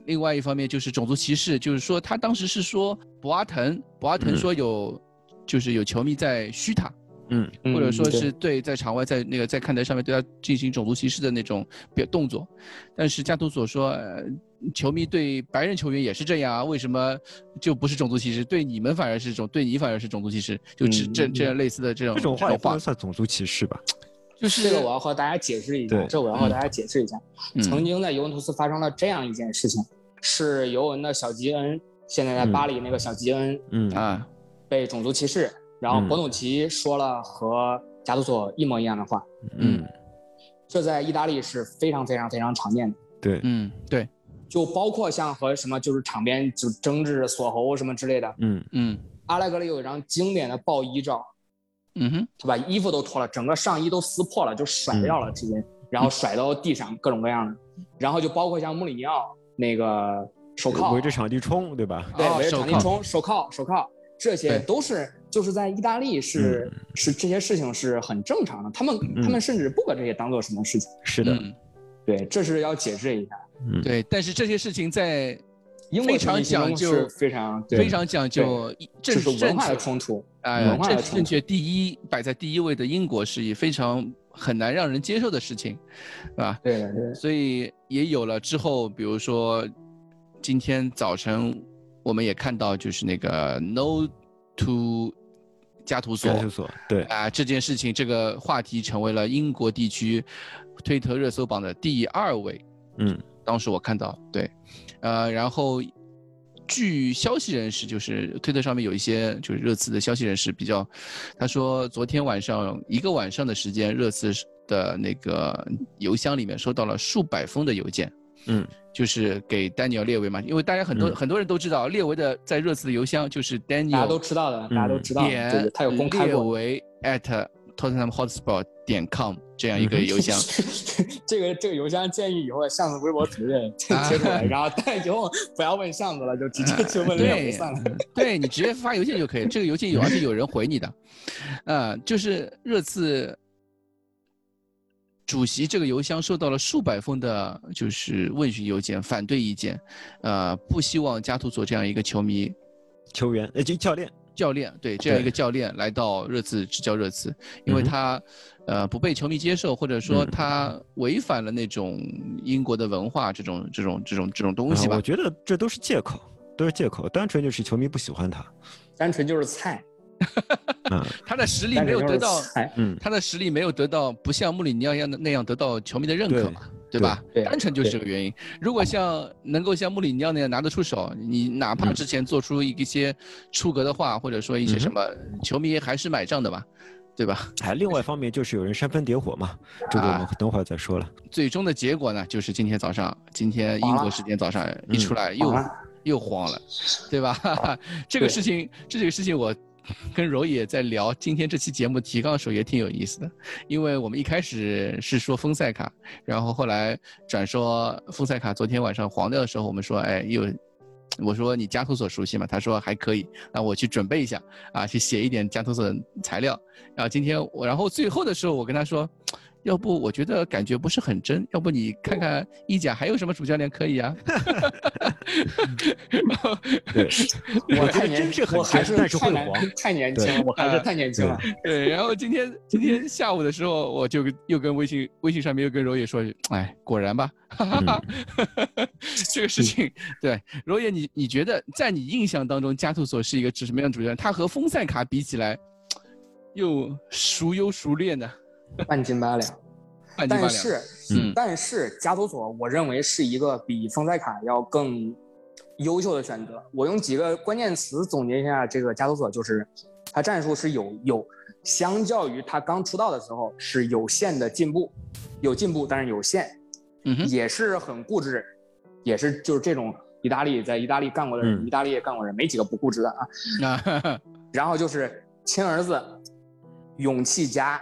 另外一方面就是种族歧视，就是说他当时是说博阿滕，博阿滕说有，就是有球迷在嘘他，嗯，或者说是对。在场外在那个在看台上面对他进行种族歧视的那种表动作，但是加图索说，球迷对白人球员也是这样啊，为什么就不是种族歧视？对你们反而是种，对你反而是种族歧视，就这这这样类似的这种这种话也不能算种族歧视吧？就是这个我要和大家解释一下，这我要和大家解释一下，曾经在尤文图斯发生了这样一件事情。是尤文的小吉恩，现在在巴黎那个小吉恩，嗯。啊，被种族歧视，然后博努奇说了和加图索一模一样的话，嗯，这在意大利是非常非常非常常见的，对，嗯对，就包括像和什么就是场边就争执锁喉什么之类的，嗯。嗯，阿莱格里有一张经典的爆衣照，嗯哼，他把衣服都脱了，整个上衣都撕破了，就甩掉了直接，然后甩到地上各种各样的，然后就包括像穆里尼奥。那个手铐围着场地冲，对吧？对，围着场地冲，手铐，手铐，这些都是就是在意大利是是这些事情是很正常的，他们他们甚至不把这些当做什么事情。是的，对，这是要解释一下。嗯，对，但是这些事情在非常讲究，非常非常讲究政治文化的冲突啊，政治正确第一摆在第一位的英国是以非常。很难让人接受的事情，对吧？对对。所以也有了之后，比如说今天早晨我们也看到，就是那个 No to 加图索，加图索，对啊，这件事情这个话题成为了英国地区推特热搜榜的第二位。嗯，当时我看到，对，呃，然后据消息人士，就是推特上面有一些就是热刺的消息人士比较，他说昨天晚上一个晚上的时间，热刺的那个邮箱里面收到了数百封的邮件，嗯，就是给丹尼尔列维嘛，因为大家很多很多人都知道列维的在热刺的邮箱就是丹尼尔，大家都知道的，大家都知道，点他有公开过。列维 at Tottenham Hotspur 点 com 这样一个邮箱，这个这个邮箱建议以后上次微博主任贴出来，然后但以后不要问上子了，就直接去问列维算了。对你直接发邮件就可以，这个邮件有而且有人回你的，呃，就是热刺主席这个邮箱收到了数百封的，就是问询邮件，反对意见，呃，不希望加图索这样一个球迷、球员呃，就教练。教练对这样一个教练来到热刺执教热刺，因为他，呃，不被球迷接受，或者说他违反了那种英国的文化这种这种这种这种东西吧。我觉得这都是借口，都是借口，单纯就是球迷不喜欢他，单纯就是菜。他的实力没有得到，嗯，他的实力没有得到，不像穆里尼奥一样的那样得到球迷的认可嘛。对吧？单纯就是这个原因。如果像能够像穆里尼奥那样拿得出手，你哪怕之前做出一些出格的话，或者说一些什么，球迷还是买账的吧，对吧？哎，另外一方面就是有人煽风点火嘛，这个我们等会儿再说了。最终的结果呢，就是今天早上，今天英国时间早上一出来又又慌了，对吧？这个事情，这个事情我。跟柔也在聊今天这期节目提纲的时候也挺有意思的，因为我们一开始是说丰塞卡，然后后来转说丰塞卡昨天晚上黄掉的时候，我们说哎又，我说你加图索熟悉吗？他说还可以，那我去准备一下啊，去写一点加图索材料。然后今天我，然后最后的时候我跟他说。要不我觉得感觉不是很真，要不你看看意甲还有什么主教练可以啊？对，我太年轻，我还是太年太年轻，我还是太年轻了。对，然后今天 今天下午的时候，我就又跟微信微信上面又跟柔野说，哎，果然吧，这个事情，对，柔野，你你觉得在你印象当中，加图索是一个指什么样的主教练？他和丰塞卡比起来，又孰优孰劣呢？半斤八两，但是，但是加图索，我认为是一个比丰塞卡要更优秀的选择。我用几个关键词总结一下这个加图索，就是他战术是有有，相较于他刚出道的时候是有限的进步，有进步但是有限，嗯也是很固执，也是就是这种意大利在意大利干过的人，意大利也干过人，没几个不固执的啊。然后就是亲儿子，勇气家。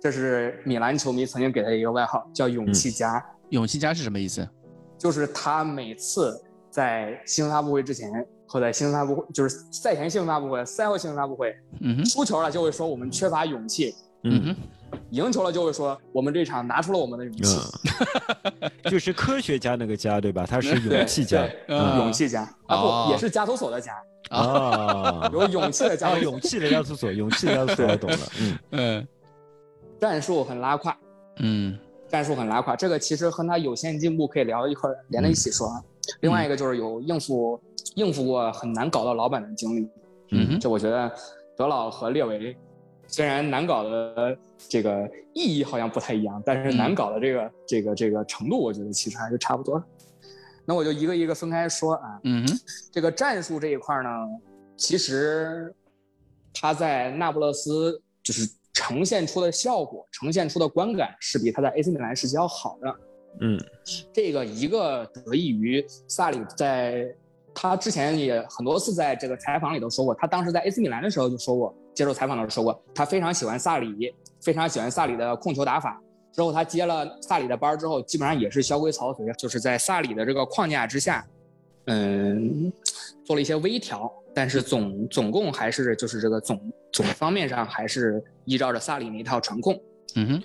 这是米兰球迷曾经给他一个外号，叫“勇气家”。勇气家是什么意思？就是他每次在新闻发布会之前和在新闻发布会，就是赛前新闻发布会、赛后新闻发布会，嗯输球了就会说我们缺乏勇气，嗯哼，赢球了就会说我们这场拿出了我们的勇气。就是科学家那个家，对吧？他是勇气家，勇气家啊，不也是加图索的家啊？有勇气的加，勇气的加图索，勇气的加图索，我懂了，嗯嗯。战术很拉胯，嗯，战术很拉胯，这个其实和他有限进步可以聊一块连在一起说啊。另外一个就是有应付应付过很难搞到老板的经历，嗯，就我觉得德老和列维虽然难搞的这个意义好像不太一样，但是难搞的这个这个这个程度，我觉得其实还是差不多。那我就一个一个分开说啊，嗯，这个战术这一块呢，其实他在那不勒斯就是。呈现出的效果，呈现出的观感是比他在 AC 米兰时期要好的。嗯，这个一个得益于萨里，在他之前也很多次在这个采访里都说过，他当时在 AC 米兰的时候就说过，接受采访的时候说过，他非常喜欢萨里，非常喜欢萨里的控球打法。之后他接了萨里的班之后，基本上也是萧规曹随，就是在萨里的这个框架之下，嗯，做了一些微调。但是总总共还是就是这个总总方面上还是依照着萨里那套传控。嗯哼，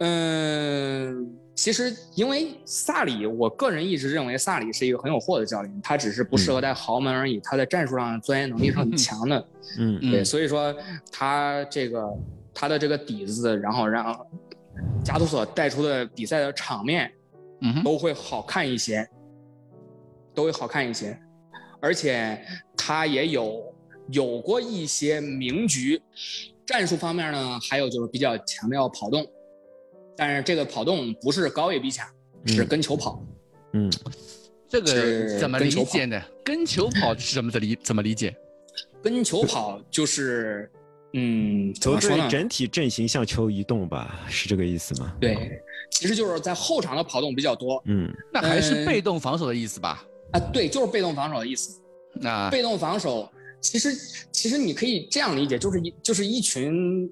嗯，其实因为萨里，我个人一直认为萨里是一个很有货的教练，他只是不适合带豪门而已。他在战术上钻研能力是很 强的。嗯，对，所以说他这个他的这个底子，然后让加图索带出的比赛的场面，嗯，都会好看一些，都会好看一些。而且他也有有过一些名局，战术方面呢，还有就是比较强调跑动，但是这个跑动不是高位逼抢，是跟球跑。嗯，这个怎么理解呢？跟球跑是怎么的理？怎么理解？跟球跑就是，嗯，球队整体阵型向球移动吧，是这个意思吗？对，其实就是在后场的跑动比较多。嗯，那还是被动防守的意思吧？啊，对，就是被动防守的意思。那被动防守，其实其实你可以这样理解，就是一就是一群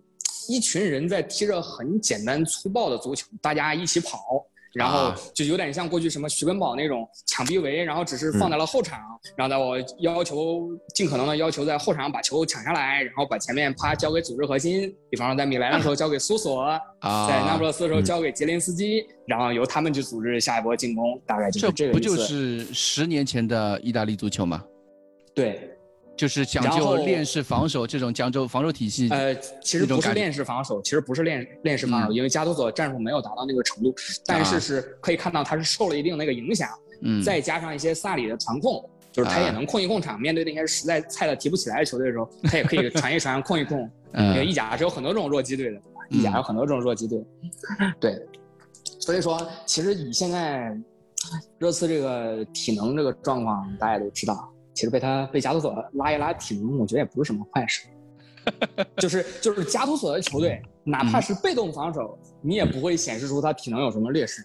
一群人在踢着很简单粗暴的足球，大家一起跑。然后就有点像过去什么徐根宝那种抢逼围，然后只是放在了后场，然后呢，我要求尽可能的要求在后场把球抢下来，然后把前面啪交给组织核心，比方说在米兰的时候交给苏索，在那不勒斯的时候交给杰林斯基，然后由他们去组织下一波进攻，大概就是这个不就是十年前的意大利足球吗？对。就是讲究链式防守这种讲究防守体系，呃，其实不是链式防守，其实不是链链式防守，因为加图索战术没有达到那个程度，但是是可以看到他是受了一定那个影响，嗯，再加上一些萨里的传控，就是他也能控一控场，面对那些实在菜的提不起来的球队的时候，他也可以传一传控一控。因为意甲是有很多这种弱鸡队的，意甲有很多这种弱鸡队，对，所以说其实以现在热刺这个体能这个状况，大家都知道。其实被他被加图索拉一拉体能，我觉得也不是什么坏事。就是就是加图索的球队，哪怕是被动防守，你也不会显示出他体能有什么劣势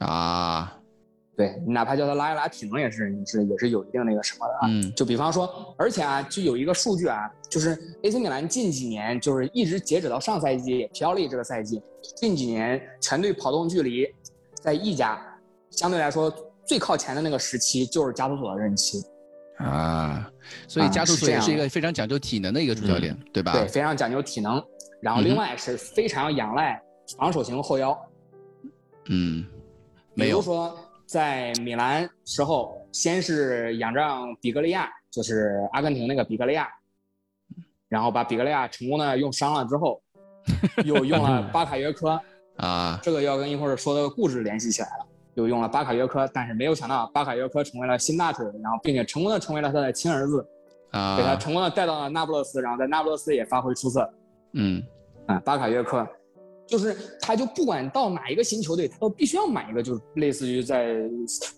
啊。对，哪怕叫他拉一拉体能，也是也是也是有一定那个什么的啊。嗯。就比方说，而且啊，就有一个数据啊，就是 AC 米兰近几年，就是一直截止到上赛季皮奥利这个赛季，近几年全队跑动距离在意甲相对来说最靠前的那个时期，就是加图索的任期。啊，所以加图索也是一个非常讲究体能的一个主教练，对吧？对，非常讲究体能，然后另外是非常仰赖防守型后腰。嗯，比如说在米兰时候，先是仰仗比格利亚，就是阿根廷那个比格利亚，然后把比格利亚成功的用伤了之后，又用了巴卡约科 啊，这个要跟一会儿说的故事联系起来了。又用了巴卡约科，但是没有想到巴卡约科成为了新大腿，然后并且成功的成为了他的亲儿子，啊，给他成功的带到了那不勒斯，然后在那不勒斯也发挥出色。嗯，啊，巴卡约科，就是他就不管到哪一个新球队，他都必须要买一个，就是类似于在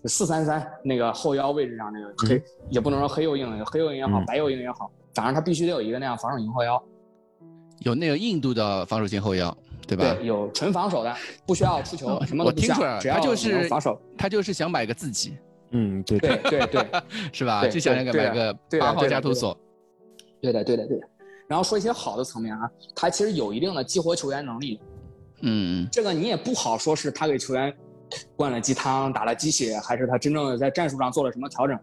四三三那个后腰位置上那个黑，也不能说黑又硬，黑又硬也好，白又硬也好，反正他必须得有一个那样防守型后腰，有那个印度的防守型后腰。对吧？有纯防守的，不需要出球，什么我听出来了，他就是防守，他就是想买个自己，嗯，对对对对，是吧？就想那个买个八号加图索，对的对的对的。然后说一些好的层面啊，他其实有一定的激活球员能力，嗯，这个你也不好说是他给球员灌了鸡汤、打了鸡血，还是他真正的在战术上做了什么调整，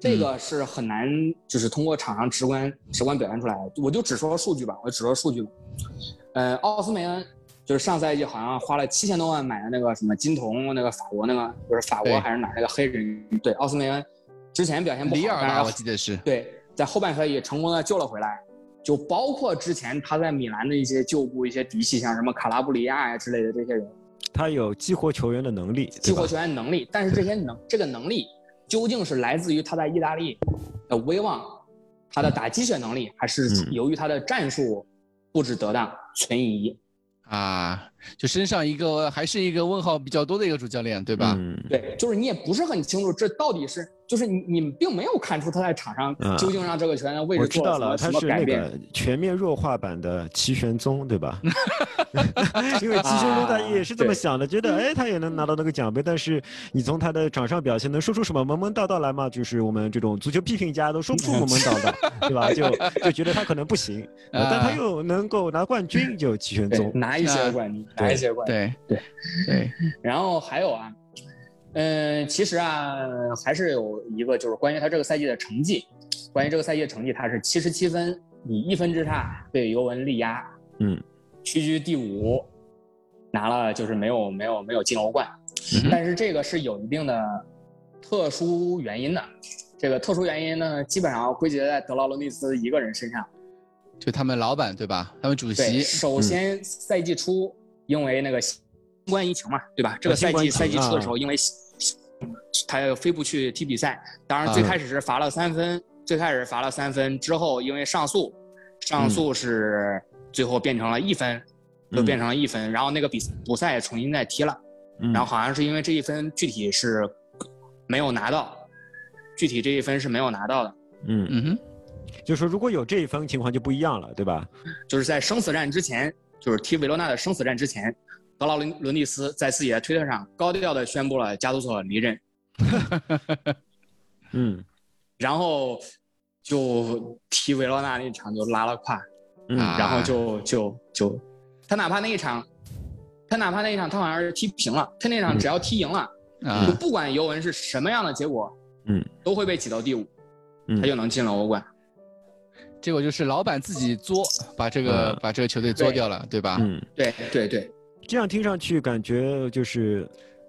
这个是很难就是通过场上直观直观表现出来的。我就只说数据吧，我只说数据吧。呃，奥斯梅恩就是上赛季好像花了七千多万买的那个什么金童，那个法国那个不是法国还是哪那个黑人？对，奥斯梅恩之前表现不好，里尔吧，我记得是。对，在后半赛季成功的救了回来，就包括之前他在米兰的一些旧部一些嫡系，像什么卡拉布里亚呀之类的这些人，他有激活球员的能力，激活球员能力，但是这些能 这个能力究竟是来自于他在意大利的威望，他的打鸡血能力，还是由于他的战术？布置得当，存疑，啊，就身上一个还是一个问号比较多的一个主教练，对吧？嗯，对，就是你也不是很清楚这到底是。就是你，你们并没有看出他在场上究竟让这个球员的位置做了什么改变。全面弱化版的齐玄宗，对吧？因为齐玄宗他也是这么想的，觉得哎，他也能拿到那个奖杯，但是你从他的场上表现能说出什么门门道道来吗？就是我们这种足球批评家都说不出门门道道，对吧？就就觉得他可能不行，但他又能够拿冠军，就齐玄宗拿一些冠军，拿一些冠军，对对对。然后还有啊。嗯，其实啊，还是有一个，就是关于他这个赛季的成绩。关于这个赛季的成绩，他是七十七分，以一分之差被尤文力压，嗯，屈居第五，拿了就是没有没有没有进欧冠。但是这个是有一定的特殊原因的，这个特殊原因呢，基本上归结在德劳罗内斯一个人身上，就他们老板对吧？他们主席。首先赛季初因为那个。新冠疫情嘛，对吧？这个赛季赛季初的时候，因为他又飞不去踢比赛，当然最开始是罚了三分，最开始罚了三分之后，因为上诉，上诉是最后变成了一分，又变成了一分，然后那个比补赛也重新再踢了，然后好像是因为这一分具体是没有拿到，具体这一分是没有拿到的。嗯嗯哼，就说如果有这一分情况就不一样了，对吧？就是在生死战之前，就是踢维罗纳的生死战之前，德劳伦伦蒂斯在自己的推特上高调的宣布了加图索离任。嗯，然后就踢维罗纳那场就拉了胯，嗯，然后就就就，他哪怕那一场，他哪怕那一场他好像是踢平了，他那场只要踢赢了，就不管尤文是什么样的结果，嗯，都会被挤到第五。他就能进了欧冠，结果就是老板自己作，把这个把这个球队作掉了，对。吧？嗯，对对对，这样听上去感觉就是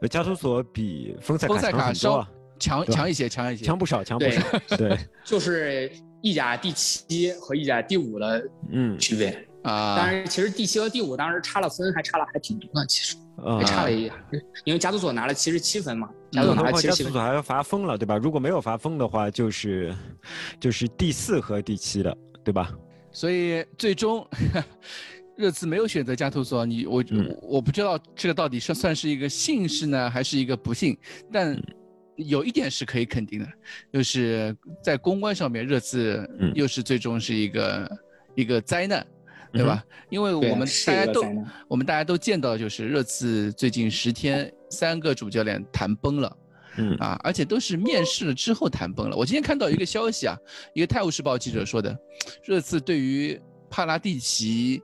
加图索比丰塞卡强强强一些，强一些，强不少，强不少。对，就是意甲第七和意甲第五的嗯。区别。啊。但是其实第七和第五当时差了分，还差了还挺多的，其实还差了一点，因为加图索拿了七十七分嘛。加图索拿加图索还要罚分了，对吧？如果没有罚分的话，就是就是第四和第七的，对吧？所以最终 热刺没有选择加图索，你我我不知道这个到底是算是一个幸事呢，还是一个不幸？但有一点是可以肯定的，就是在公关上面，热刺又是最终是一个一个灾难，对吧？因为我们大家都我们大家都见到，就是热刺最近十天。三个主教练谈崩了，嗯啊，而且都是面试了之后谈崩了。我今天看到一个消息啊，一个《泰晤士报》记者说的，热刺对于帕拉蒂奇，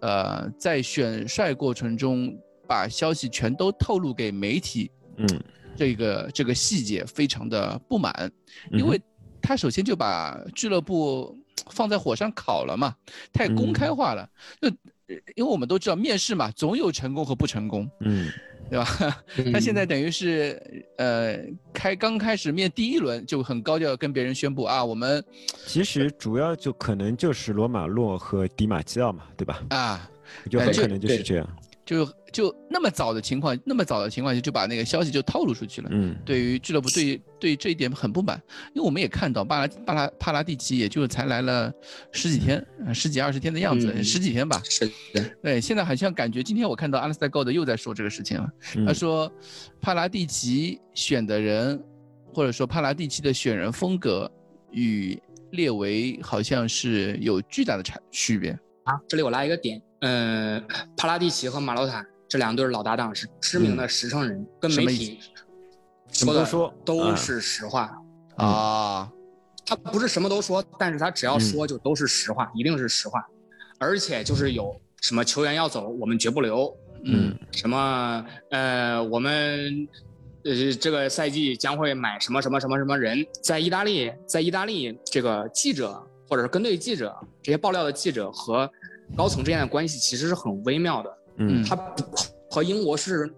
呃，在选帅过程中把消息全都透露给媒体，嗯，这个这个细节非常的不满，因为他首先就把俱乐部放在火上烤了嘛，太公开化了。就因为我们都知道面试嘛，总有成功和不成功，嗯。对吧？他现在等于是，呃，开刚开始面第一轮就很高调跟别人宣布啊，我们其实主要就可能就是罗马洛和迪马基奥嘛，对吧？啊，就很可能就是这样。就就那么早的情况，那么早的情况下就把那个消息就透露出去了。嗯，对于俱乐部对对这一点很不满，因为我们也看到巴拉巴拉帕拉蒂奇也就才来了十几天，十几二十天的样子，十几天吧。是的。对，现在好像感觉今天我看到阿拉斯加高德又在说这个事情了。他说，帕拉蒂奇选的人，或者说帕拉蒂奇的选人风格与列维好像是有巨大的差区别。啊，这里我拉一个点。嗯，帕拉蒂奇和马洛塔这两对老搭档是知名的实诚人，跟媒体什么都说都是实话啊。他不是什么都说，但是他只要说就都是实话，一定是实话。而且就是有什么球员要走，我们绝不留。嗯，什么呃，我们呃这个赛季将会买什么什么什么什么人，在意大利，在意大利这个记者或者是跟队记者这些爆料的记者和。高层之间的关系其实是很微妙的，嗯，它和英国是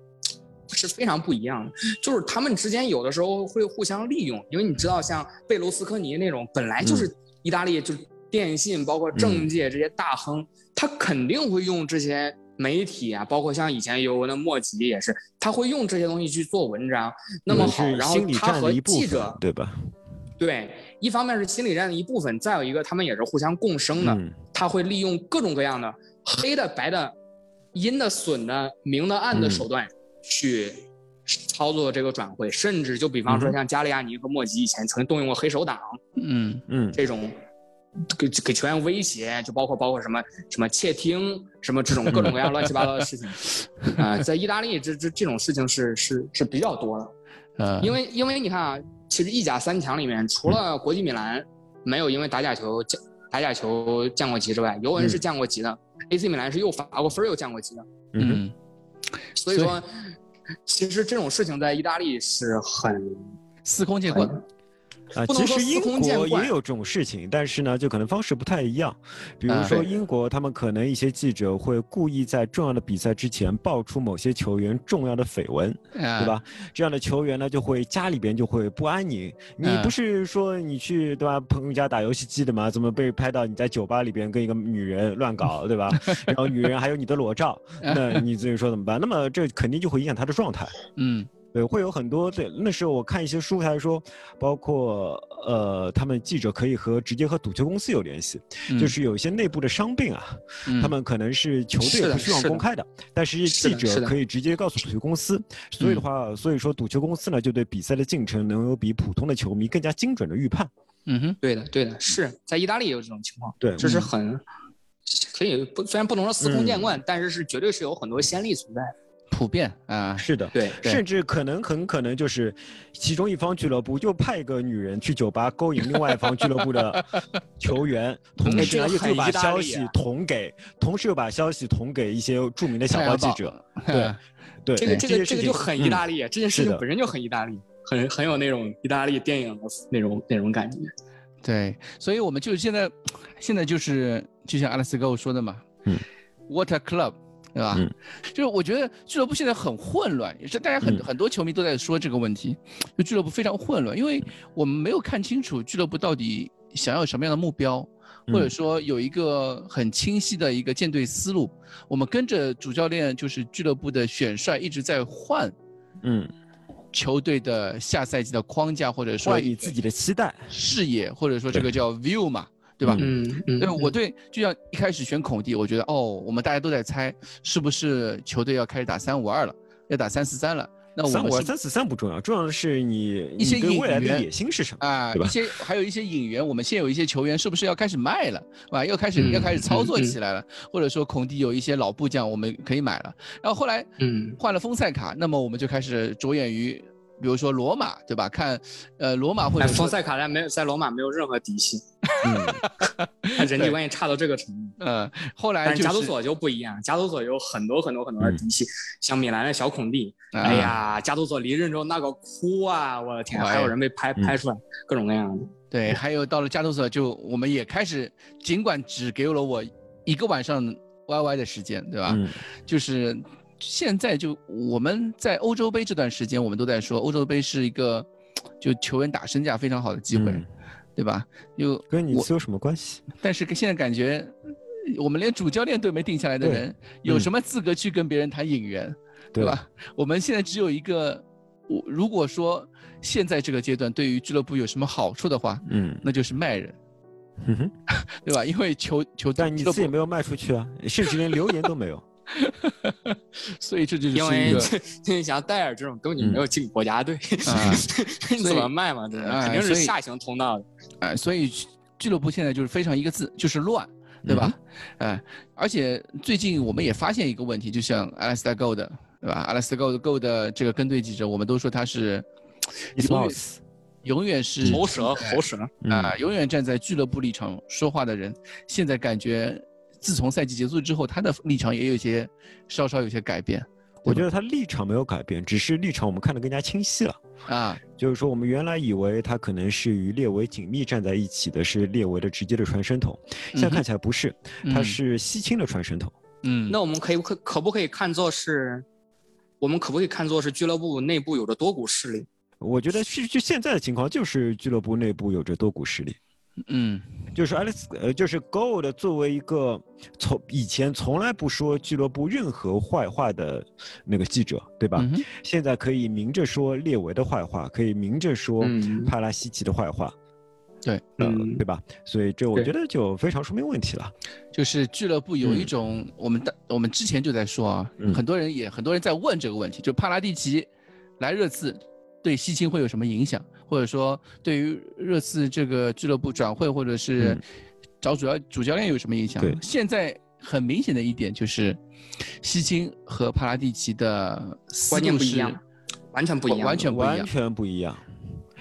是非常不一样的，就是他们之间有的时候会互相利用，因为你知道，像贝卢斯科尼那种本来就是意大利就是电信包括政界这些大亨，他肯定会用这些媒体啊，包括像以前尤文的莫吉也是，他会用这些东西去做文章。那么好，然后他和记者对吧？对，一方面是心理战的一部分，再有一个他们也是互相共生的。他会利用各种各样的黑的、白的、阴的、损的、明的、暗的手段去操作这个转会，甚至就比方说像加利亚尼和莫吉以前曾经动用过黑手党，嗯。嗯，这种给给球员威胁，就包括包括什么什么窃听，什么这种各种各样乱七八糟的事情。啊，在意大利这这这种事情是是是比较多的。呃，因为因为你看啊，其实意甲三强里面，除了国际米兰没有因为打假球降打假球降过级之外，尤文是降过级的，AC 米兰是又罚过分又降过级的。嗯，所以说，其实这种事情在意大利是很司空见惯。啊，其实英国也有这种事情，但是呢，就可能方式不太一样。比如说英国，他们可能一些记者会故意在重要的比赛之前爆出某些球员重要的绯闻，对吧？这样的球员呢，就会家里边就会不安宁。你不是说你去对吧朋友家打游戏机的吗？怎么被拍到你在酒吧里边跟一个女人乱搞，对吧？然后女人还有你的裸照，那你自己说怎么办？那么这肯定就会影响他的状态。嗯。对，会有很多对。那时候我看一些书，他说，包括呃呃，他们记者可以和直接和赌球公司有联系，就是有一些内部的伤病啊，他们可能是球队不希望公开的，但是记者可以直接告诉赌球公司，所以的话，所以说赌球公司呢就对比赛的进程能有比普通的球迷更加精准的预判。嗯哼，对的，对的，是在意大利也有这种情况，对，这是很可以不虽然不能说司空见惯，但是是绝对是有很多先例存在。普遍啊，是的，对，甚至可能很可能就是其中一方俱乐部就派一个女人去酒吧勾引另外一方俱乐部的球员，同时呢又把消息捅给，同时又把消息捅给一些著名的小报记者，对，对，这个这个这个就很意大利，这件事情本身就很意大利，很很有那种意大利电影的那种那种感觉，对，所以我们就现在现在就是就像阿拉斯哥说的嘛，嗯，Water Club。对吧？嗯，就是我觉得俱乐部现在很混乱，也是大家很很多球迷都在说这个问题，就俱乐部非常混乱，因为我们没有看清楚俱乐部到底想要什么样的目标，或者说有一个很清晰的一个建队思路。我们跟着主教练就是俱乐部的选帅一直在换，嗯，球队的下赛季的框架或者说以自己的期待视野，或者说这个叫 view 嘛。对吧？嗯嗯，对，我对，就像一开始选孔蒂，我觉得哦，我们大家都在猜是不是球队要开始打三五二了，要打三四三了。那三五二、三四三不重要，重要的是你一些引援野心是什么啊？一些还有一些引援，我们现有一些球员是不是要开始卖了？啊，要开始要开始操作起来了，或者说孔蒂有一些老部将我们可以买了。然后后来嗯换了丰塞卡，那么我们就开始着眼于。比如说罗马，对吧？看，呃，罗马或者丰塞卡在没有在罗马没有任何底气，嗯，人际关系差到这个程度。嗯，后来加图索就不一样，加图索有很多很多很多的底气，像米兰的小孔蒂，哎呀，加图索离任之后那个哭啊，我的天，还有人被拍拍出来，各种各样的。对，还有到了加图索，就我们也开始，尽管只给了我一个晚上 YY 的时间，对吧？就是。现在就我们在欧洲杯这段时间，我们都在说欧洲杯是一个就球员打身价非常好的机会，对吧？又跟你有什么关系？但是现在感觉我们连主教练都没定下来的人，有什么资格去跟别人谈引援，对吧？我们现在只有一个，我如果说现在这个阶段对于俱乐部有什么好处的话，嗯，那就是卖人，对吧？因为球球但你自己没有卖出去啊，甚至连留言都没有。所以这就是因为像戴尔这种根本就没有进国家队，你怎么卖嘛？这肯定是下行通道的。哎，所以俱乐部现在就是非常一个字，就是乱，对吧？哎，而且最近我们也发现一个问题，就像阿拉斯加 Go 的，对吧？阿拉斯加 Go Go 的这个跟队记者，我们都说他是永远永远是喉舌，喉舌啊，永远站在俱乐部立场说话的人，现在感觉。自从赛季结束之后，他的立场也有些稍稍有些改变。我觉得他立场没有改变，只是立场我们看得更加清晰了啊。就是说，我们原来以为他可能是与列维紧密站在一起的，是列维的直接的传声筒，现在看起来不是，他是西青的传声筒。嗯，那我们可以可可不可以看作是，我们可不可以看作是俱乐部内部有着多股势力？我觉得是就现在的情况，就是俱乐部内部有着多股势力。嗯，就是爱丽丝，呃，就是 Gold 作为一个从以前从来不说俱乐部任何坏话的那个记者，对吧？现在可以明着说列维的坏话，可以明着说帕拉西奇的坏话，对，嗯，对吧？所以这我觉得就非常说明问题了。就是俱乐部有一种，我们的我们之前就在说啊，很多人也很多人在问这个问题，就帕拉蒂奇来热刺对西青会有什么影响？或者说，对于热刺这个俱乐部转会，或者是找主要主教练有什么影响？对，现在很明显的一点就是，西青和帕拉蒂奇的观念不一样，完全不一样，完全不一样，完全不一样。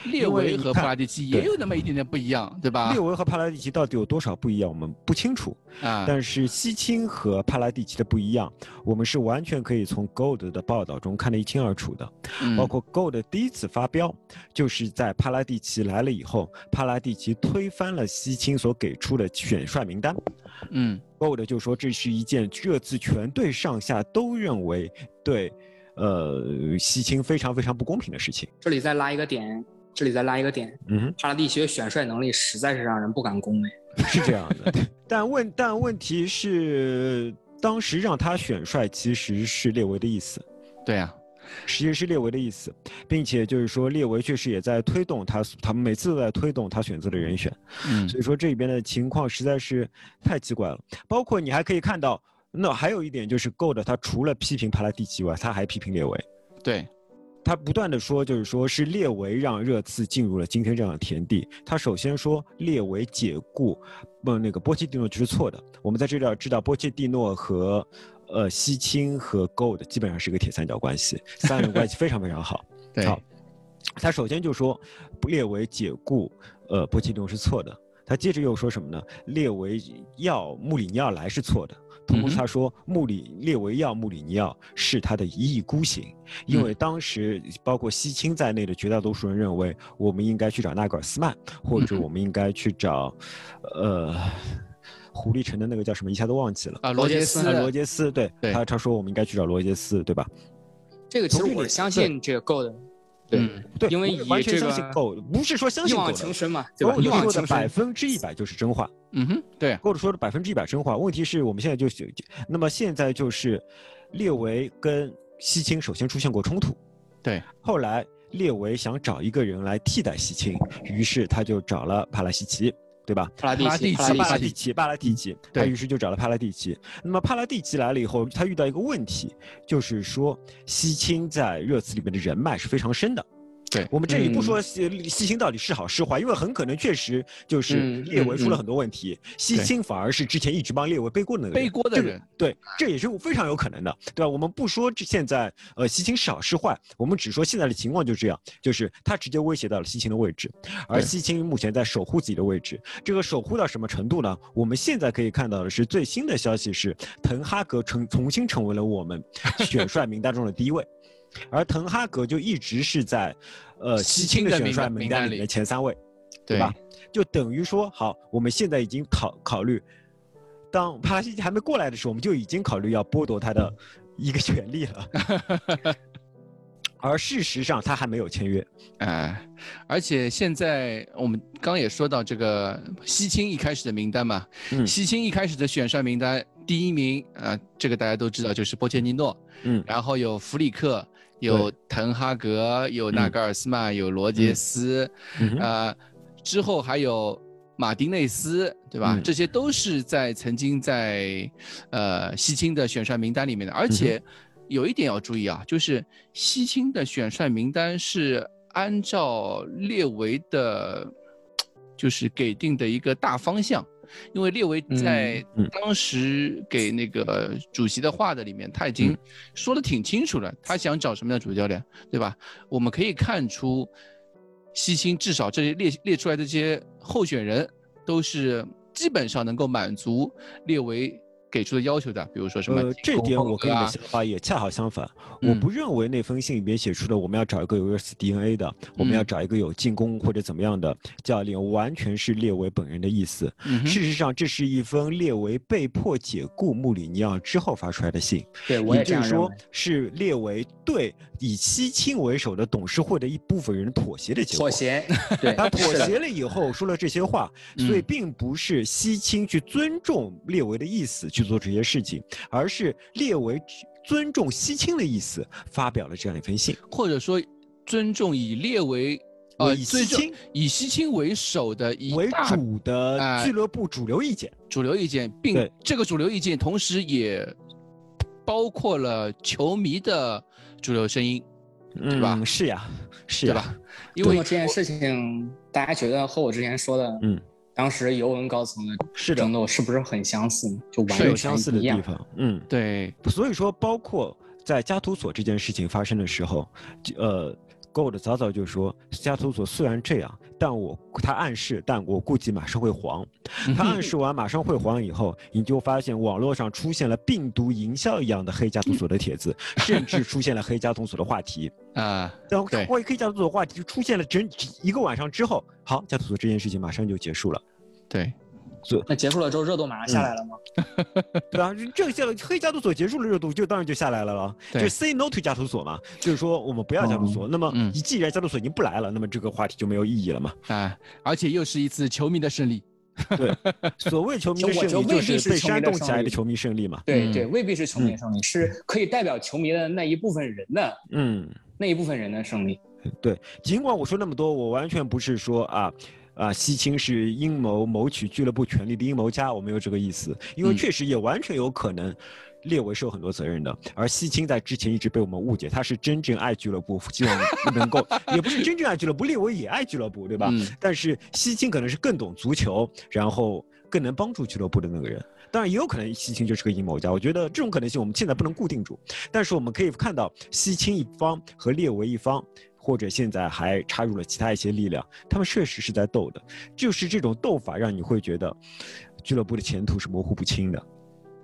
列维和帕拉蒂奇也有那么一点点不一样，对吧？列维和帕拉蒂奇到底有多少不一样，我们不清楚啊。但是西青和帕拉蒂奇的不一样，我们是完全可以从 Gold 的报道中看得一清二楚的。包括 Gold 第一次发飙，就是在帕拉蒂奇来了以后，帕拉蒂奇推翻了西青所给出的选帅名单。嗯，Gold 就说这是一件这次全队上下都认为对，呃，西青非常非常不公平的事情。这里再拉一个点。这里再拉一个点，嗯，帕拉蒂奇的选帅能力实在是让人不敢恭维，是这样的。但问但问题是，当时让他选帅其实是列维的意思，对啊，实际是列维的意思，并且就是说列维确实也在推动他，他们每次都在推动他选择的人选。嗯，所以说这里边的情况实在是太奇怪了。包括你还可以看到，那还有一点就是，Gold 他除了批评帕拉蒂奇外，他还批评列维。对。他不断的说，就是说是列维让热刺进入了今天这样的田地。他首先说列维解雇，不那个波切蒂诺就是错的。我们在这里要知道，波切蒂诺和呃西青和 Gold 基本上是一个铁三角关系，三人关系非常非常好。对好，他首先就说列维解雇呃波切蒂诺是错的。他接着又说什么呢？列维要穆里尼奥来是错的。同时他说，穆里列维要穆里尼奥是他的一意孤行，因为当时包括西青在内的绝大多数人认为，我们应该去找纳格尔斯曼，或者我们应该去找，呃，狐狸城的那个叫什么，一下都忘记了啊，罗杰斯，罗杰斯，对他他说我们应该去找罗杰斯，对吧？这个其实我相信这个够的。对对，因为完全相信狗，不是说相信狗的。一往情深嘛，对吧？一往情深，百分之一百就是真话。嗯哼，对，或者说的百分之一百真话。问题是我们现在就，那么现在就是列维跟西青首先出现过冲突，对，后来列维想找一个人来替代西青，于是他就找了帕拉西奇。对吧？帕拉蒂奇，帕拉蒂奇，帕拉蒂奇，他于是就找了帕拉蒂奇。那么帕拉蒂奇来了以后，他遇到一个问题，就是说西青在热刺里面的人脉是非常深的。对我们这里不说西西青到底是好是坏，因为很可能确实就是列维出了很多问题，西青反而是之前一直帮列维背锅的那个背锅的人。对，这也是非常有可能的，对吧？我们不说这现在呃西青是好是坏，我们只说现在的情况就这样，就是他直接威胁到了西青的位置，而西青目前在守护自己的位置。这个守护到什么程度呢？我们现在可以看到的是最新的消息是，滕哈格成重新成为了我们 选帅名单中的第一位。而滕哈格就一直是在，呃，西青的选帅名单里面前三位，对吧？就等于说，好，我们现在已经考考虑，当帕拉西奇还没过来的时候，我们就已经考虑要剥夺他的一个权利了。而事实上，他还没有签约。哎，而且现在我们刚也说到这个西青一开始的名单嘛，西青一开始的选帅名单第一名呃，这个大家都知道，就是波切蒂诺。嗯，然后有弗里克。有滕哈格，有纳格尔斯曼，有罗杰斯，呃，之后还有马丁内斯，对吧？这些都是在曾经在呃西青的选帅名单里面的。而且有一点要注意啊，就是西青的选帅名单是按照列维的，就是给定的一个大方向。因为列维在当时给那个主席的话的里面，他已经说的挺清楚了，他想找什么样的主教练，对吧？我们可以看出，西青至少这些列列出来的这些候选人，都是基本上能够满足列维。给出的要求的，比如说什么？呃，这点我跟你的想法也恰好相反。我不认为那封信里面写出的我们要找一个有 US DNA 的，我们要找一个有进攻或者怎么样的教练，完全是列维本人的意思。事实上，这是一封列维被迫解雇穆里尼奥之后发出来的信。对，我也就是说，是列维对以西青为首的董事会的一部分人妥协的结果。妥协，对他 妥协了以后说了这些话，所以并不是西青去尊重列维的意思。去做这些事情，而是列为尊重西青的意思，发表了这样一封信，或者说尊重以列为呃以西青以西青为首的以为主的俱乐部主流意见，主流意见，并这个主流意见同时也包括了球迷的主流声音，对吧？是呀，是呀，吧？因为这件事情，大家觉得和我之前说的，嗯。当时尤文高层的争斗是不是很相似？就完全相似的地方。嗯，对。所以说，包括在加图索这件事情发生的时候，呃，Gold 早早就说，加图索虽然这样，但我他暗示，但我估计马上会黄。他暗示完马上会黄以后，你就发现网络上出现了病毒营销一样的黑加图索的帖子，甚至出现了黑加图索的话题啊。然后关于黑加图索的话题就出现了整一个晚上之后。好，加图索这件事情马上就结束了。对，所那结束了之后，热度马上下来了吗？对啊，这个下黑加图索结束了，热度就当然就下来了了。就 say no to 加图索嘛，就是说我们不要加图索。那么，既然加图索已经不来了，那么这个话题就没有意义了嘛？啊，而且又是一次球迷的胜利。对，所谓球迷的胜利就是被煽动起来的球迷胜利嘛。对对，未必是球迷的胜利，是可以代表球迷的那一部分人的，嗯，那一部分人的胜利。对，尽管我说那么多，我完全不是说啊啊，西青是阴谋谋取俱乐部权力的阴谋家，我没有这个意思，因为确实也完全有可能。列维是有很多责任的，而西青在之前一直被我们误解，他是真正爱俱乐部，希望能够，也不是真正爱俱乐部，列维也爱俱乐部，对吧？但是西青可能是更懂足球，然后更能帮助俱乐部的那个人。当然，也有可能西青就是个阴谋家。我觉得这种可能性我们现在不能固定住，但是我们可以看到西青一方和列维一方，或者现在还插入了其他一些力量，他们确实是在斗的，就是这种斗法让你会觉得俱乐部的前途是模糊不清的。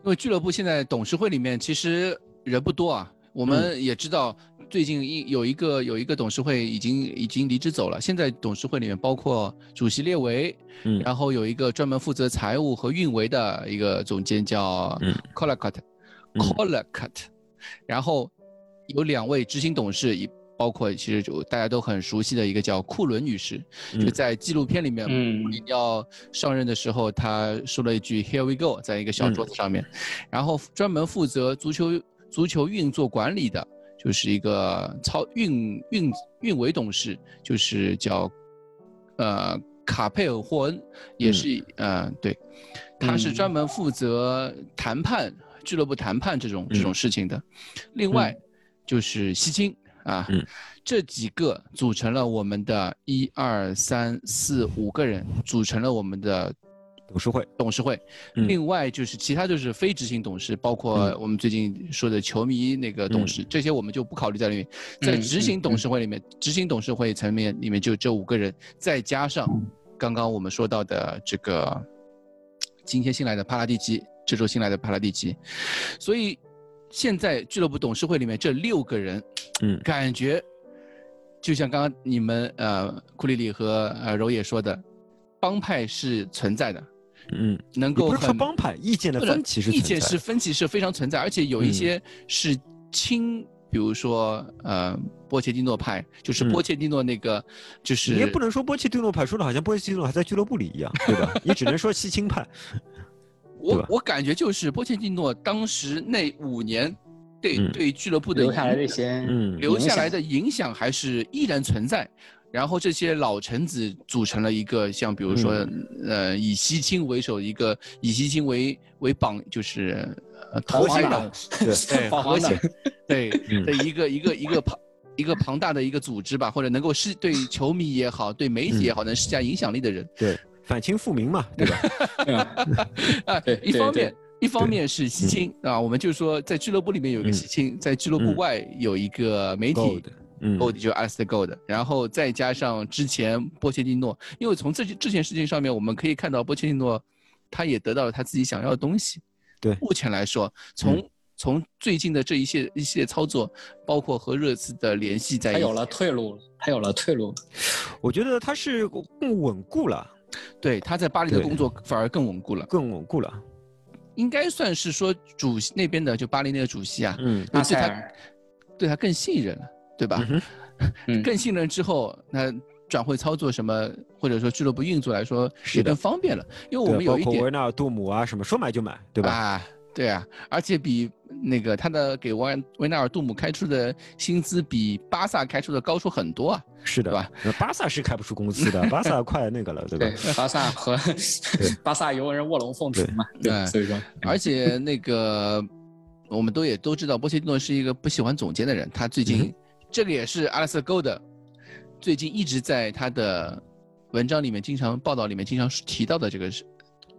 因为俱乐部现在董事会里面其实人不多啊，我们也知道最近一有一个有一个董事会已经已经离职走了，现在董事会里面包括主席列维，嗯，然后有一个专门负责财务和运维的一个总监叫 c o l l a c u t c o l l a c u t 然后有两位执行董事一。包括其实就大家都很熟悉的一个叫库伦女士，就在纪录片里面，嗯，要上任的时候，她说了一句 “Here we go”，在一个小桌子上面，然后专门负责足球足球运作管理的，就是一个操运运运维董事，就是叫呃卡佩尔霍恩，也是呃对，他是专门负责谈判俱乐部谈判这种这种事情的，另外就是西青。啊，这几个组成了我们的一二三四五个人，组成了我们的董事会。董事会，另外就是其他就是非执行董事，包括我们最近说的球迷那个董事，这些我们就不考虑在里面。在执行董事会里面，执行董事会层面里面就这五个人，再加上刚刚我们说到的这个今天新来的帕拉蒂奇，这周新来的帕拉蒂奇，所以。现在俱乐部董事会里面这六个人，嗯，感觉就像刚刚你们呃库里里和呃柔也说的，帮派是存在的，嗯，能够不是说帮派，意见的分歧是意见是分歧是非常存在，而且有一些是亲，比如说呃波切蒂诺派，就是波切蒂诺那个，就是你也不能说波切蒂诺派，说的好像波切蒂诺还在俱乐部里一样，对吧？你只能说西青派。我我感觉就是波切蒂诺当时那五年，对对俱乐部的留下来的一些留下来的影响还是依然存在。然后这些老臣子组成了一个像比如说呃以西青为首一个以西青为为榜就是头衔的对核心对的一个 一个一个庞一个庞大的一个组织吧，或者能够施对球迷也好，对媒体也好，能施加影响力的人。对。反清复明嘛，对吧？啊，一方面，一方面是西青啊，我们就是说在俱乐部里面有一个西青，在俱乐部外有一个媒体，Gold 就是 a l i s t Gold，然后再加上之前波切蒂诺，因为从这这件事情上面，我们可以看到波切蒂诺他也得到了他自己想要的东西。对，目前来说，从从最近的这一些一系列操作，包括和热刺的联系，在他有了退路，他有了退路，我觉得他是更稳固了。对，他在巴黎的工作反而更稳固了，更稳固了，应该算是说主席那边的，就巴黎那个主席啊，嗯，对他，对他更信任了，对吧？更信任之后，那转会操作什么，或者说俱乐部运作来说也更方便了，因为我们有一点维纳尔杜姆啊什么，说买就买，对吧？啊，对啊，而且比那个他的给维维纳尔杜姆开出的薪资比巴萨开出的高出很多啊。是的。吧？巴萨是开不出工资的，巴萨快那个了，对吧？对，巴萨和 巴萨尤文卧龙凤雏嘛，对，所以说，而且那个我们都也都知道，波切蒂诺是一个不喜欢总监的人，他最近这个也是阿拉斯高的，最近一直在他的文章里面、经常报道里面经常提到的这个是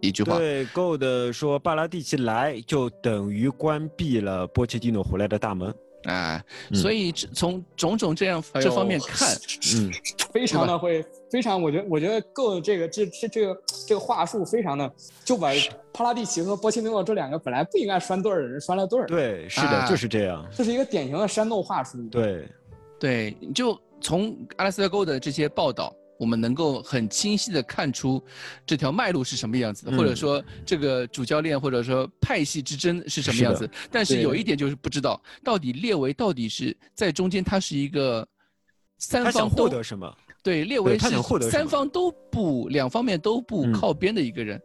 一句话。对，Gold 说巴拉蒂奇来就等于关闭了波切蒂诺回来的大门。啊，所以从种种这样这方面看，嗯，非常的会，非常，我觉得，我觉得够这个这这这个这个话术非常的，就把帕拉蒂奇和波切蒂诺这两个本来不应该拴对儿的人拴了对儿。对，是的，就是这样。这是一个典型的煽动话术。对，对，就从阿拉斯加沟的这些报道。我们能够很清晰的看出这条脉络是什么样子的，或者说这个主教练或者说派系之争是什么样子。但是有一点就是不知道到底列维到底是在中间，他是一个三方获得什么？对，列维是三方都不两方面都不靠边的一个人。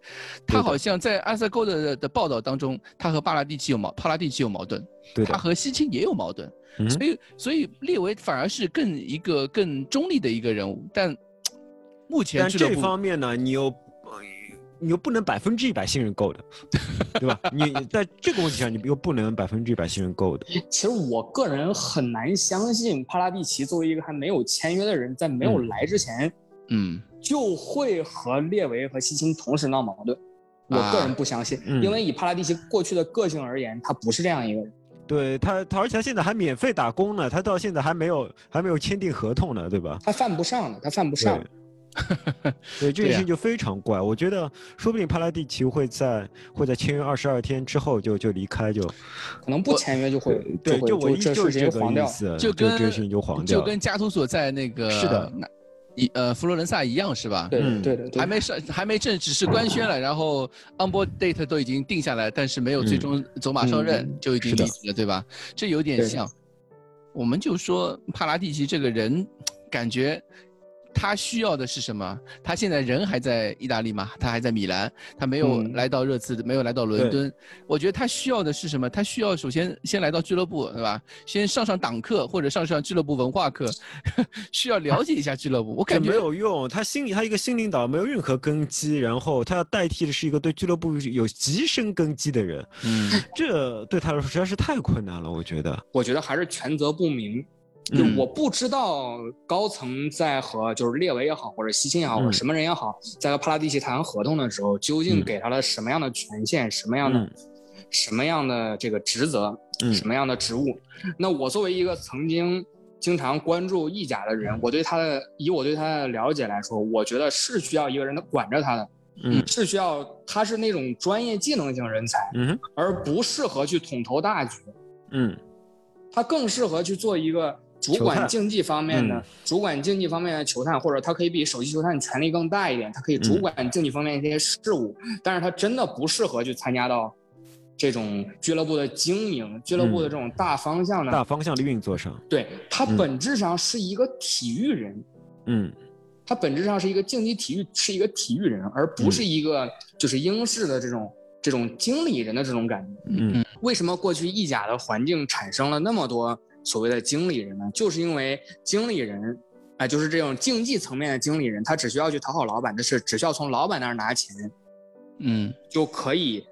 他好像在阿塞沟的的报道当中，他和巴拉蒂奇有矛，帕拉蒂奇有矛盾，他和西青也有矛盾。所以，所以列维反而是更一个更中立的一个人物。但目前这方面呢，你又。你又不能百分之一百信任够的，对吧？你在这个问题上，你又不能百分之一百信任够的。其实我个人很难相信帕拉蒂奇作为一个还没有签约的人，在没有来之前，嗯，就会和列维和西青同时闹矛盾。我个人不相信，因为以帕拉蒂奇过去的个性而言，他不是这样一个人。对他，他而且他现在还免费打工呢，他到现在还没有还没有签订合同呢，对吧？他犯不上的，他犯不上。对这件事情就非常怪，我觉得说不定帕拉蒂奇会在会在签约二十二天之后就就离开，就可能不签约就会对，就我就是这个意思，就跟这事情就黄掉，就跟加图索在那个是的，一呃佛罗伦萨一样是吧？对对对，还没上还没正只是官宣了，然后 on board date 都已经定下来，但是没有最终走马上任就已经离职了，对吧？这有点像，我们就说帕拉蒂奇这个人，感觉。他需要的是什么？他现在人还在意大利嘛？他还在米兰，他没有来到热刺，没有来到伦敦。我觉得他需要的是什么？他需要首先先来到俱乐部，对吧？先上上党课或者上上俱乐部文化课，需要了解一下俱乐部。我感觉没有用，他心里他一个新领导没有任何根基，然后他要代替的是一个对俱乐部有极深根基的人。嗯，这对他来说实在是太困难了。我觉得，我觉得还是权责不明。就我不知道高层在和就是列维也好，或者西青也好，或者什么人也好，在和帕拉蒂奇谈合同的时候，究竟给他了什么样的权限，什么样的什么样的这个职责，什么样的职务？那我作为一个曾经经常关注意甲的人，我对他的以我对他的了解来说，我觉得是需要一个人管着他的，嗯，是需要他是那种专业技能型人才，嗯，而不适合去统筹大局，嗯，他更适合去做一个。主管竞技方面的，主管竞技方面的球探，或者他可以比首席球探权力更大一点，他可以主管竞技方面一些事务，但是他真的不适合去参加到这种俱乐部的经营、俱乐部的这种大方向的大方向的运作上。对他本质上是一个体育人，嗯，他本质上是一个竞技体育，是一个体育人，而不是一个就是英式的这种这种经理人的这种感觉。嗯，为什么过去意甲的环境产生了那么多？所谓的经理人呢，就是因为经理人，哎，就是这种竞技层面的经理人，他只需要去讨好老板，就是只需要从老板那儿拿钱，嗯，就可以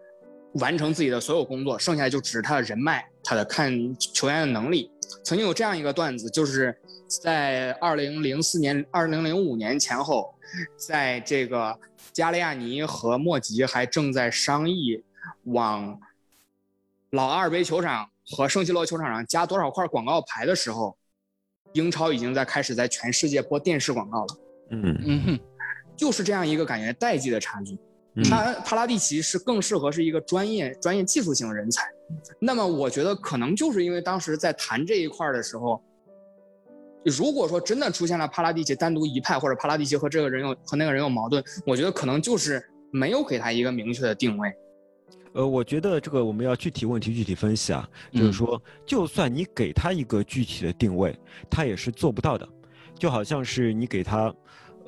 完成自己的所有工作，剩下的就只是他的人脉，他的看球员的能力。曾经有这样一个段子，就是在二零零四年、二零零五年前后，在这个加利亚尼和莫吉还正在商议往老阿尔卑球场。和圣西罗球场上加多少块广告牌的时候，英超已经在开始在全世界播电视广告了。嗯嗯，就是这样一个感觉代际的差距。他帕拉蒂奇是更适合是一个专业专业技术型人才。那么我觉得可能就是因为当时在谈这一块的时候，如果说真的出现了帕拉蒂奇单独一派，或者帕拉蒂奇和这个人有和那个人有矛盾，我觉得可能就是没有给他一个明确的定位。呃，我觉得这个我们要具体问题具体分析啊，就是说，就算你给他一个具体的定位，他也是做不到的，就好像是你给他。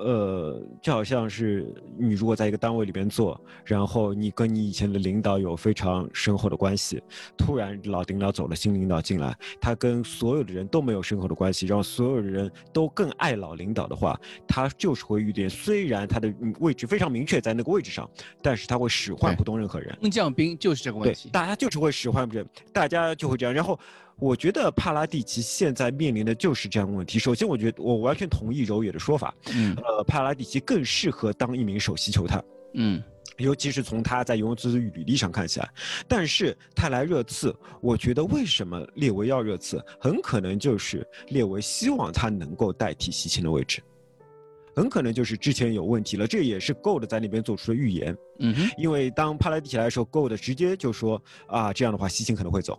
呃，就好像是你如果在一个单位里边做，然后你跟你以前的领导有非常深厚的关系，突然老领导走了，新领导进来，他跟所有的人都没有深厚的关系，让所有的人都更爱老领导的话，他就是会遇见。虽然他的位置非常明确在那个位置上，但是他会使唤不动任何人。空降兵就是这个问题，大家就是会使唤不动，大家就会这样，然后。我觉得帕拉蒂奇现在面临的就是这样的问题。首先，我觉得我完全同意柔野的说法。嗯，呃，帕拉蒂奇更适合当一名首席球探。嗯，尤其是从他在尤文图斯履历上看起来。但是他来热刺，我觉得为什么列维要热刺，很可能就是列维希望他能够代替西青的位置，很可能就是之前有问题了。这也是 Gold 在那边做出的预言。嗯哼，因为当帕拉蒂奇来的时候，Gold 直接就说啊，这样的话西青可能会走。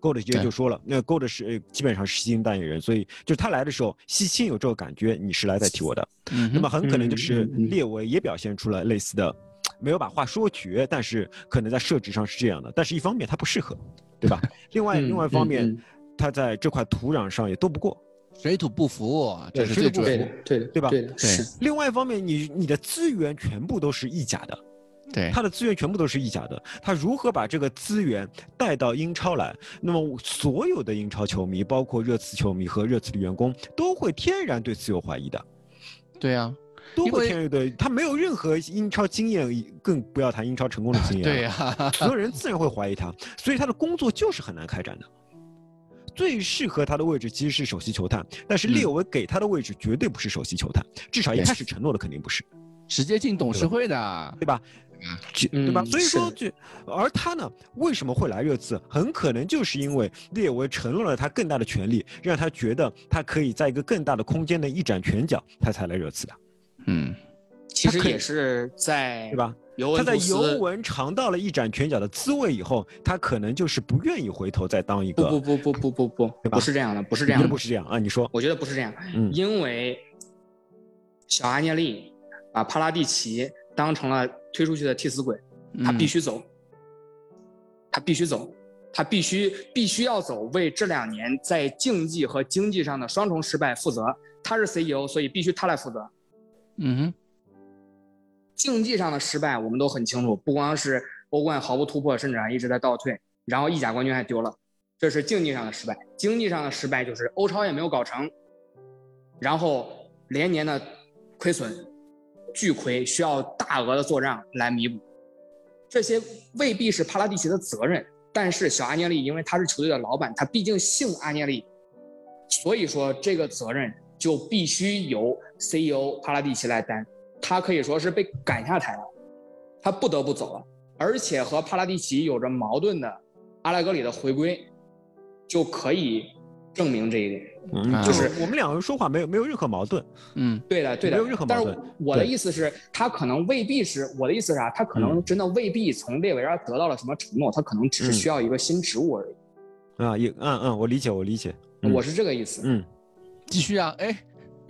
Gold 直接就说了，那 Gold 是基本上是吸金代言人，所以就是他来的时候，西青有这个感觉，你是来代替我的。那么很可能就是列维也表现出了类似的，没有把话说绝，但是可能在设置上是这样的。但是一方面他不适合，对吧？另外另外一方面，他在这块土壤上也斗不过，水土不服，这是水土不服，对对对吧？对是。另外一方面，你你的资源全部都是意甲的，对，他的资源全部都是意甲的，他如何把这个资源带到英超来？那么所有的英超球迷，包括热刺球迷和热刺的员工，都会天然对此有怀疑的。对啊。都会天然对他没有任何英超经验，更不要谈英超成功的经验。对呀，所有人自然会怀疑他，所以他的工作就是很难开展的。最适合他的位置其实是首席球探，但是列维给他的位置绝对不是首席球探，至少一开始承诺的肯定不是。直接进董事会的，对吧？对吧？所以说，就而他呢，为什么会来热刺？很可能就是因为列维承诺了他更大的权利，让他觉得他可以在一个更大的空间内一展拳脚，他才来热刺的。嗯，其实也是在对吧？他在尤文尝到了一展拳脚的滋味以后，他可能就是不愿意回头再当一个。不不不不不不不，不是这样的，不是这样的，不是这样啊！你说，我觉得不是这样，嗯，因为小阿涅利把帕拉蒂奇当成了推出去的替死鬼，他必须走，他必须走，他必须必须要走，为这两年在竞技和经济上的双重失败负责。他是 CEO，所以必须他来负责。嗯哼，竞技上的失败我们都很清楚，不光是欧冠毫无突破，甚至还一直在倒退，然后意甲冠军还丢了，这是竞技上的失败。经济上的失败就是欧超也没有搞成，然后连年的亏损，巨亏，需要大额的做账来弥补。这些未必是帕拉蒂奇的责任，但是小阿涅利因为他是球队的老板，他毕竟姓阿涅利，所以说这个责任。就必须由 CEO 帕拉蒂奇来担，他可以说是被赶下台了，他不得不走了。而且和帕拉蒂奇有着矛盾的阿莱格里的回归，就可以证明这一点。嗯，就是我们两个人说话没有没有任何矛盾。嗯，对的，对的，没有任何矛盾。但是我的意思是，他可能未必是我的意思是啥？他可能真的未必从列维那得到了什么承诺，他可能只是需要一个新职务而已。啊，也嗯嗯，我理解，我理解，我是这个意思。嗯。继续啊，哎，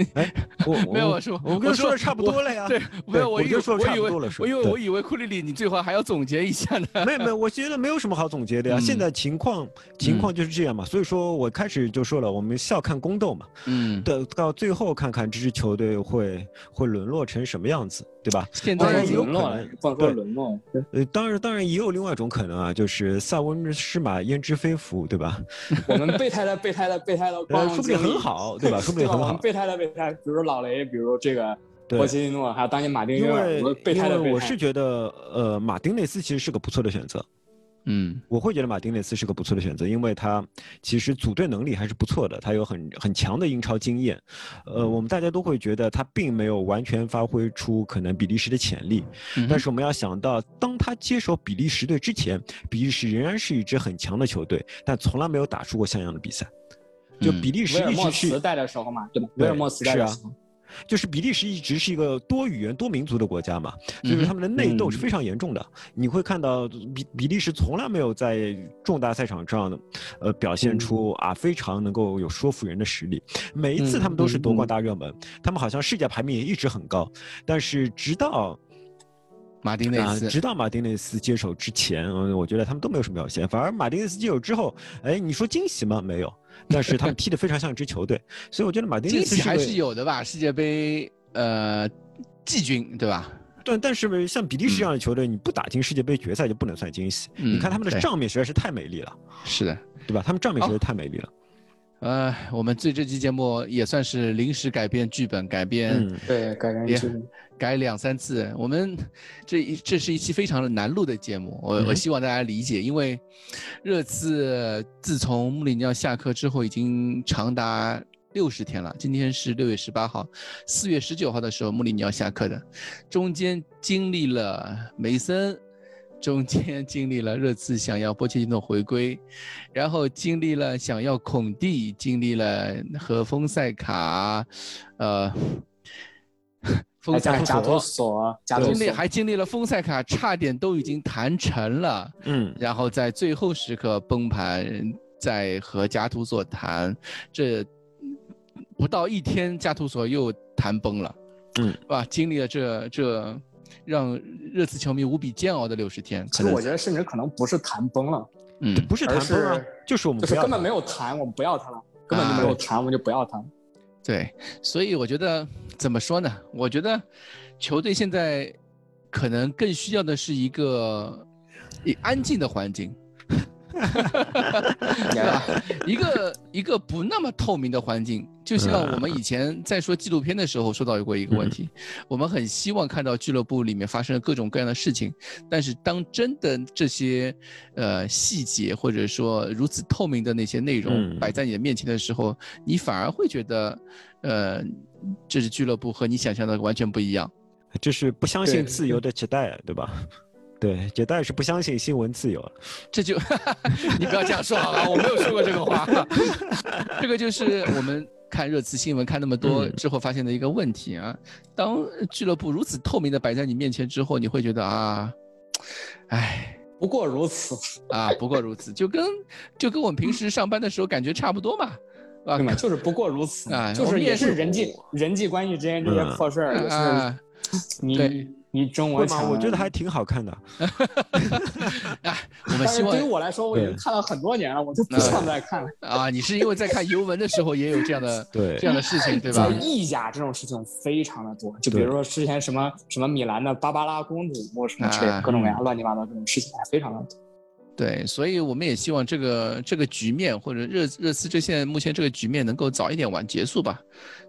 哎，我没有我说，我跟说的差不多了呀。对，没有，我就说差不多了，我以为我以为库里里你最后还要总结一下呢。没有没有，我觉得没有什么好总结的呀。现在情况情况就是这样嘛，所以说我开始就说了，我们笑看宫斗嘛。嗯。的到最后看看这支球队会会沦落成什么样子。对吧？现在也有可能，放说沦落。呃，当然，当然也有另外一种可能啊，就是塞翁失马焉知非福，对吧？我们备胎的备胎的备胎的，说不定很好，对吧？说不定很好。备胎的备胎，比如说老雷，比如这个波切蒂诺，还有当年马丁约尔，备胎的备胎。我是觉得，呃，马丁内斯其实是个不错的选择。嗯，我会觉得马丁内斯是个不错的选择，因为他其实组队能力还是不错的，他有很很强的英超经验。呃，我们大家都会觉得他并没有完全发挥出可能比利时的潜力，但是我们要想到，当他接手比利时队之前，比利时仍然是一支很强的球队，但从来没有打出过像样的比赛。就比利时一直是带的时候嘛，对吧？威尔莫斯带的时候。就是比利时一直是一个多语言多民族的国家嘛，所以说他们的内斗是非常严重的。你会看到比比利时从来没有在重大赛场上，呃，表现出啊非常能够有说服人的实力。每一次他们都是夺冠大热门，他们好像世界排名也一直很高。但是直到马丁内斯，直到马丁内斯接手之前，嗯，我觉得他们都没有什么表现。反而马丁内斯接手之后，哎，你说惊喜吗？没有。但是他们踢得非常像一支球队，所以我觉得马丁内斯还是有的吧。世界杯，呃，季军对吧？对，但是像比利时这样的球队，你不打进世界杯决赛就不能算惊喜。你看他们的账面实在是太美丽了。是的，对吧？他们账面实在太美丽了。呃，我们这这期节目也算是临时改编剧本，改编对改编剧本改两三次。我们 这一这是一期非常的难录的节目，我我希望大家理解，因为热刺自从穆里尼奥下课之后，已经长达六十天了。今天是六月十八号，四月十九号的时候穆里尼奥下课的，中间经历了梅森。中间经历了热刺想要波切蒂诺回归，然后经历了想要孔蒂，经历了和丰塞卡，呃，丰塞卡加图索，经历还经历了丰塞卡差点都已经谈成了，嗯，然后在最后时刻崩盘，在和加图索谈，这不到一天加图索又谈崩了，嗯，是吧？经历了这这。让热刺球迷无比煎熬的六十天，其实我觉得甚至可能不是谈崩了，嗯，不是谈崩啊，就是我们就是根本没有谈，我们不要他了，根本就没有谈，我们就不要他。对，所以我觉得怎么说呢？我觉得球队现在可能更需要的是一个安静的环境。一个一个不那么透明的环境，就像我们以前在说纪录片的时候说到过一个问题，我们很希望看到俱乐部里面发生了各种各样的事情，但是当真的这些呃细节或者说如此透明的那些内容摆在你的面前的时候，你反而会觉得，呃，这是俱乐部和你想象的完全不一样，这是不相信自由的期待，对吧？对，就当然是不相信新闻自由，这就 你不要这样说好了，我没有说过这个话。这个就是我们看热词新闻看那么多之后发现的一个问题啊。当俱乐部如此透明的摆在你面前之后，你会觉得啊，唉，不过如此啊，不过如此，就跟就跟我们平时上班的时候感觉差不多嘛，对吧？就是不过如此啊，就是也是人际人际关系之间这些破事儿，就是你。你中文吗？我觉得还挺好看的。啊，我们希望对于我来说，我已经看了很多年了，我就不想再看了。啊，你是因为在看尤文的时候也有这样的对这样的事情，对吧？在意甲这种事情非常的多，就比如说之前什么什么米兰的芭芭拉公主什么之类，各种各样乱七八糟这种事情还非常的多。对，所以我们也希望这个这个局面或者热热刺这现在目前这个局面能够早一点完结束吧，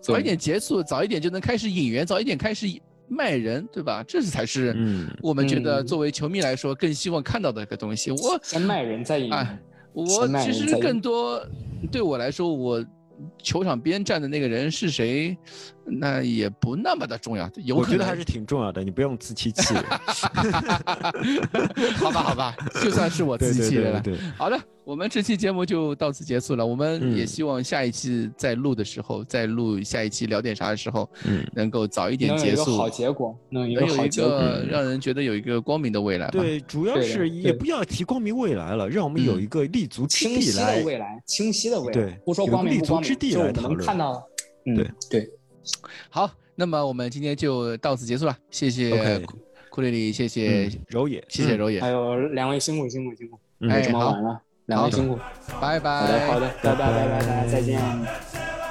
早一点结束，早一点就能开始引援，早一点开始。卖人，对吧？这是才是我们觉得作为球迷来说更希望看到的一个东西。我先卖人再引。哎，我其实更多对我来说，我。球场边站的那个人是谁？那也不那么的重要。有我觉得还是挺重要的，你不用自欺欺人。好吧，好吧，就算是我自欺欺人了。对，好的，我们这期节目就到此结束了。我们也希望下一期再录的时候，再录下一期聊点啥的时候，嗯，能够早一点结束，好结果，能有一个让人觉得有一个光明的未来。对，主要是也不要提光明未来了，让我们有一个立足之地来。未来，清晰的未来。对，不说光明不光明。之地来讨论，看到嗯，对对，好，那么我们今天就到此结束了，谢谢库里里，谢谢柔野，谢谢柔野，还有两位辛苦辛苦辛苦，哎，这么晚了，两位辛苦，拜拜，好的好的，拜拜拜拜拜拜，再见。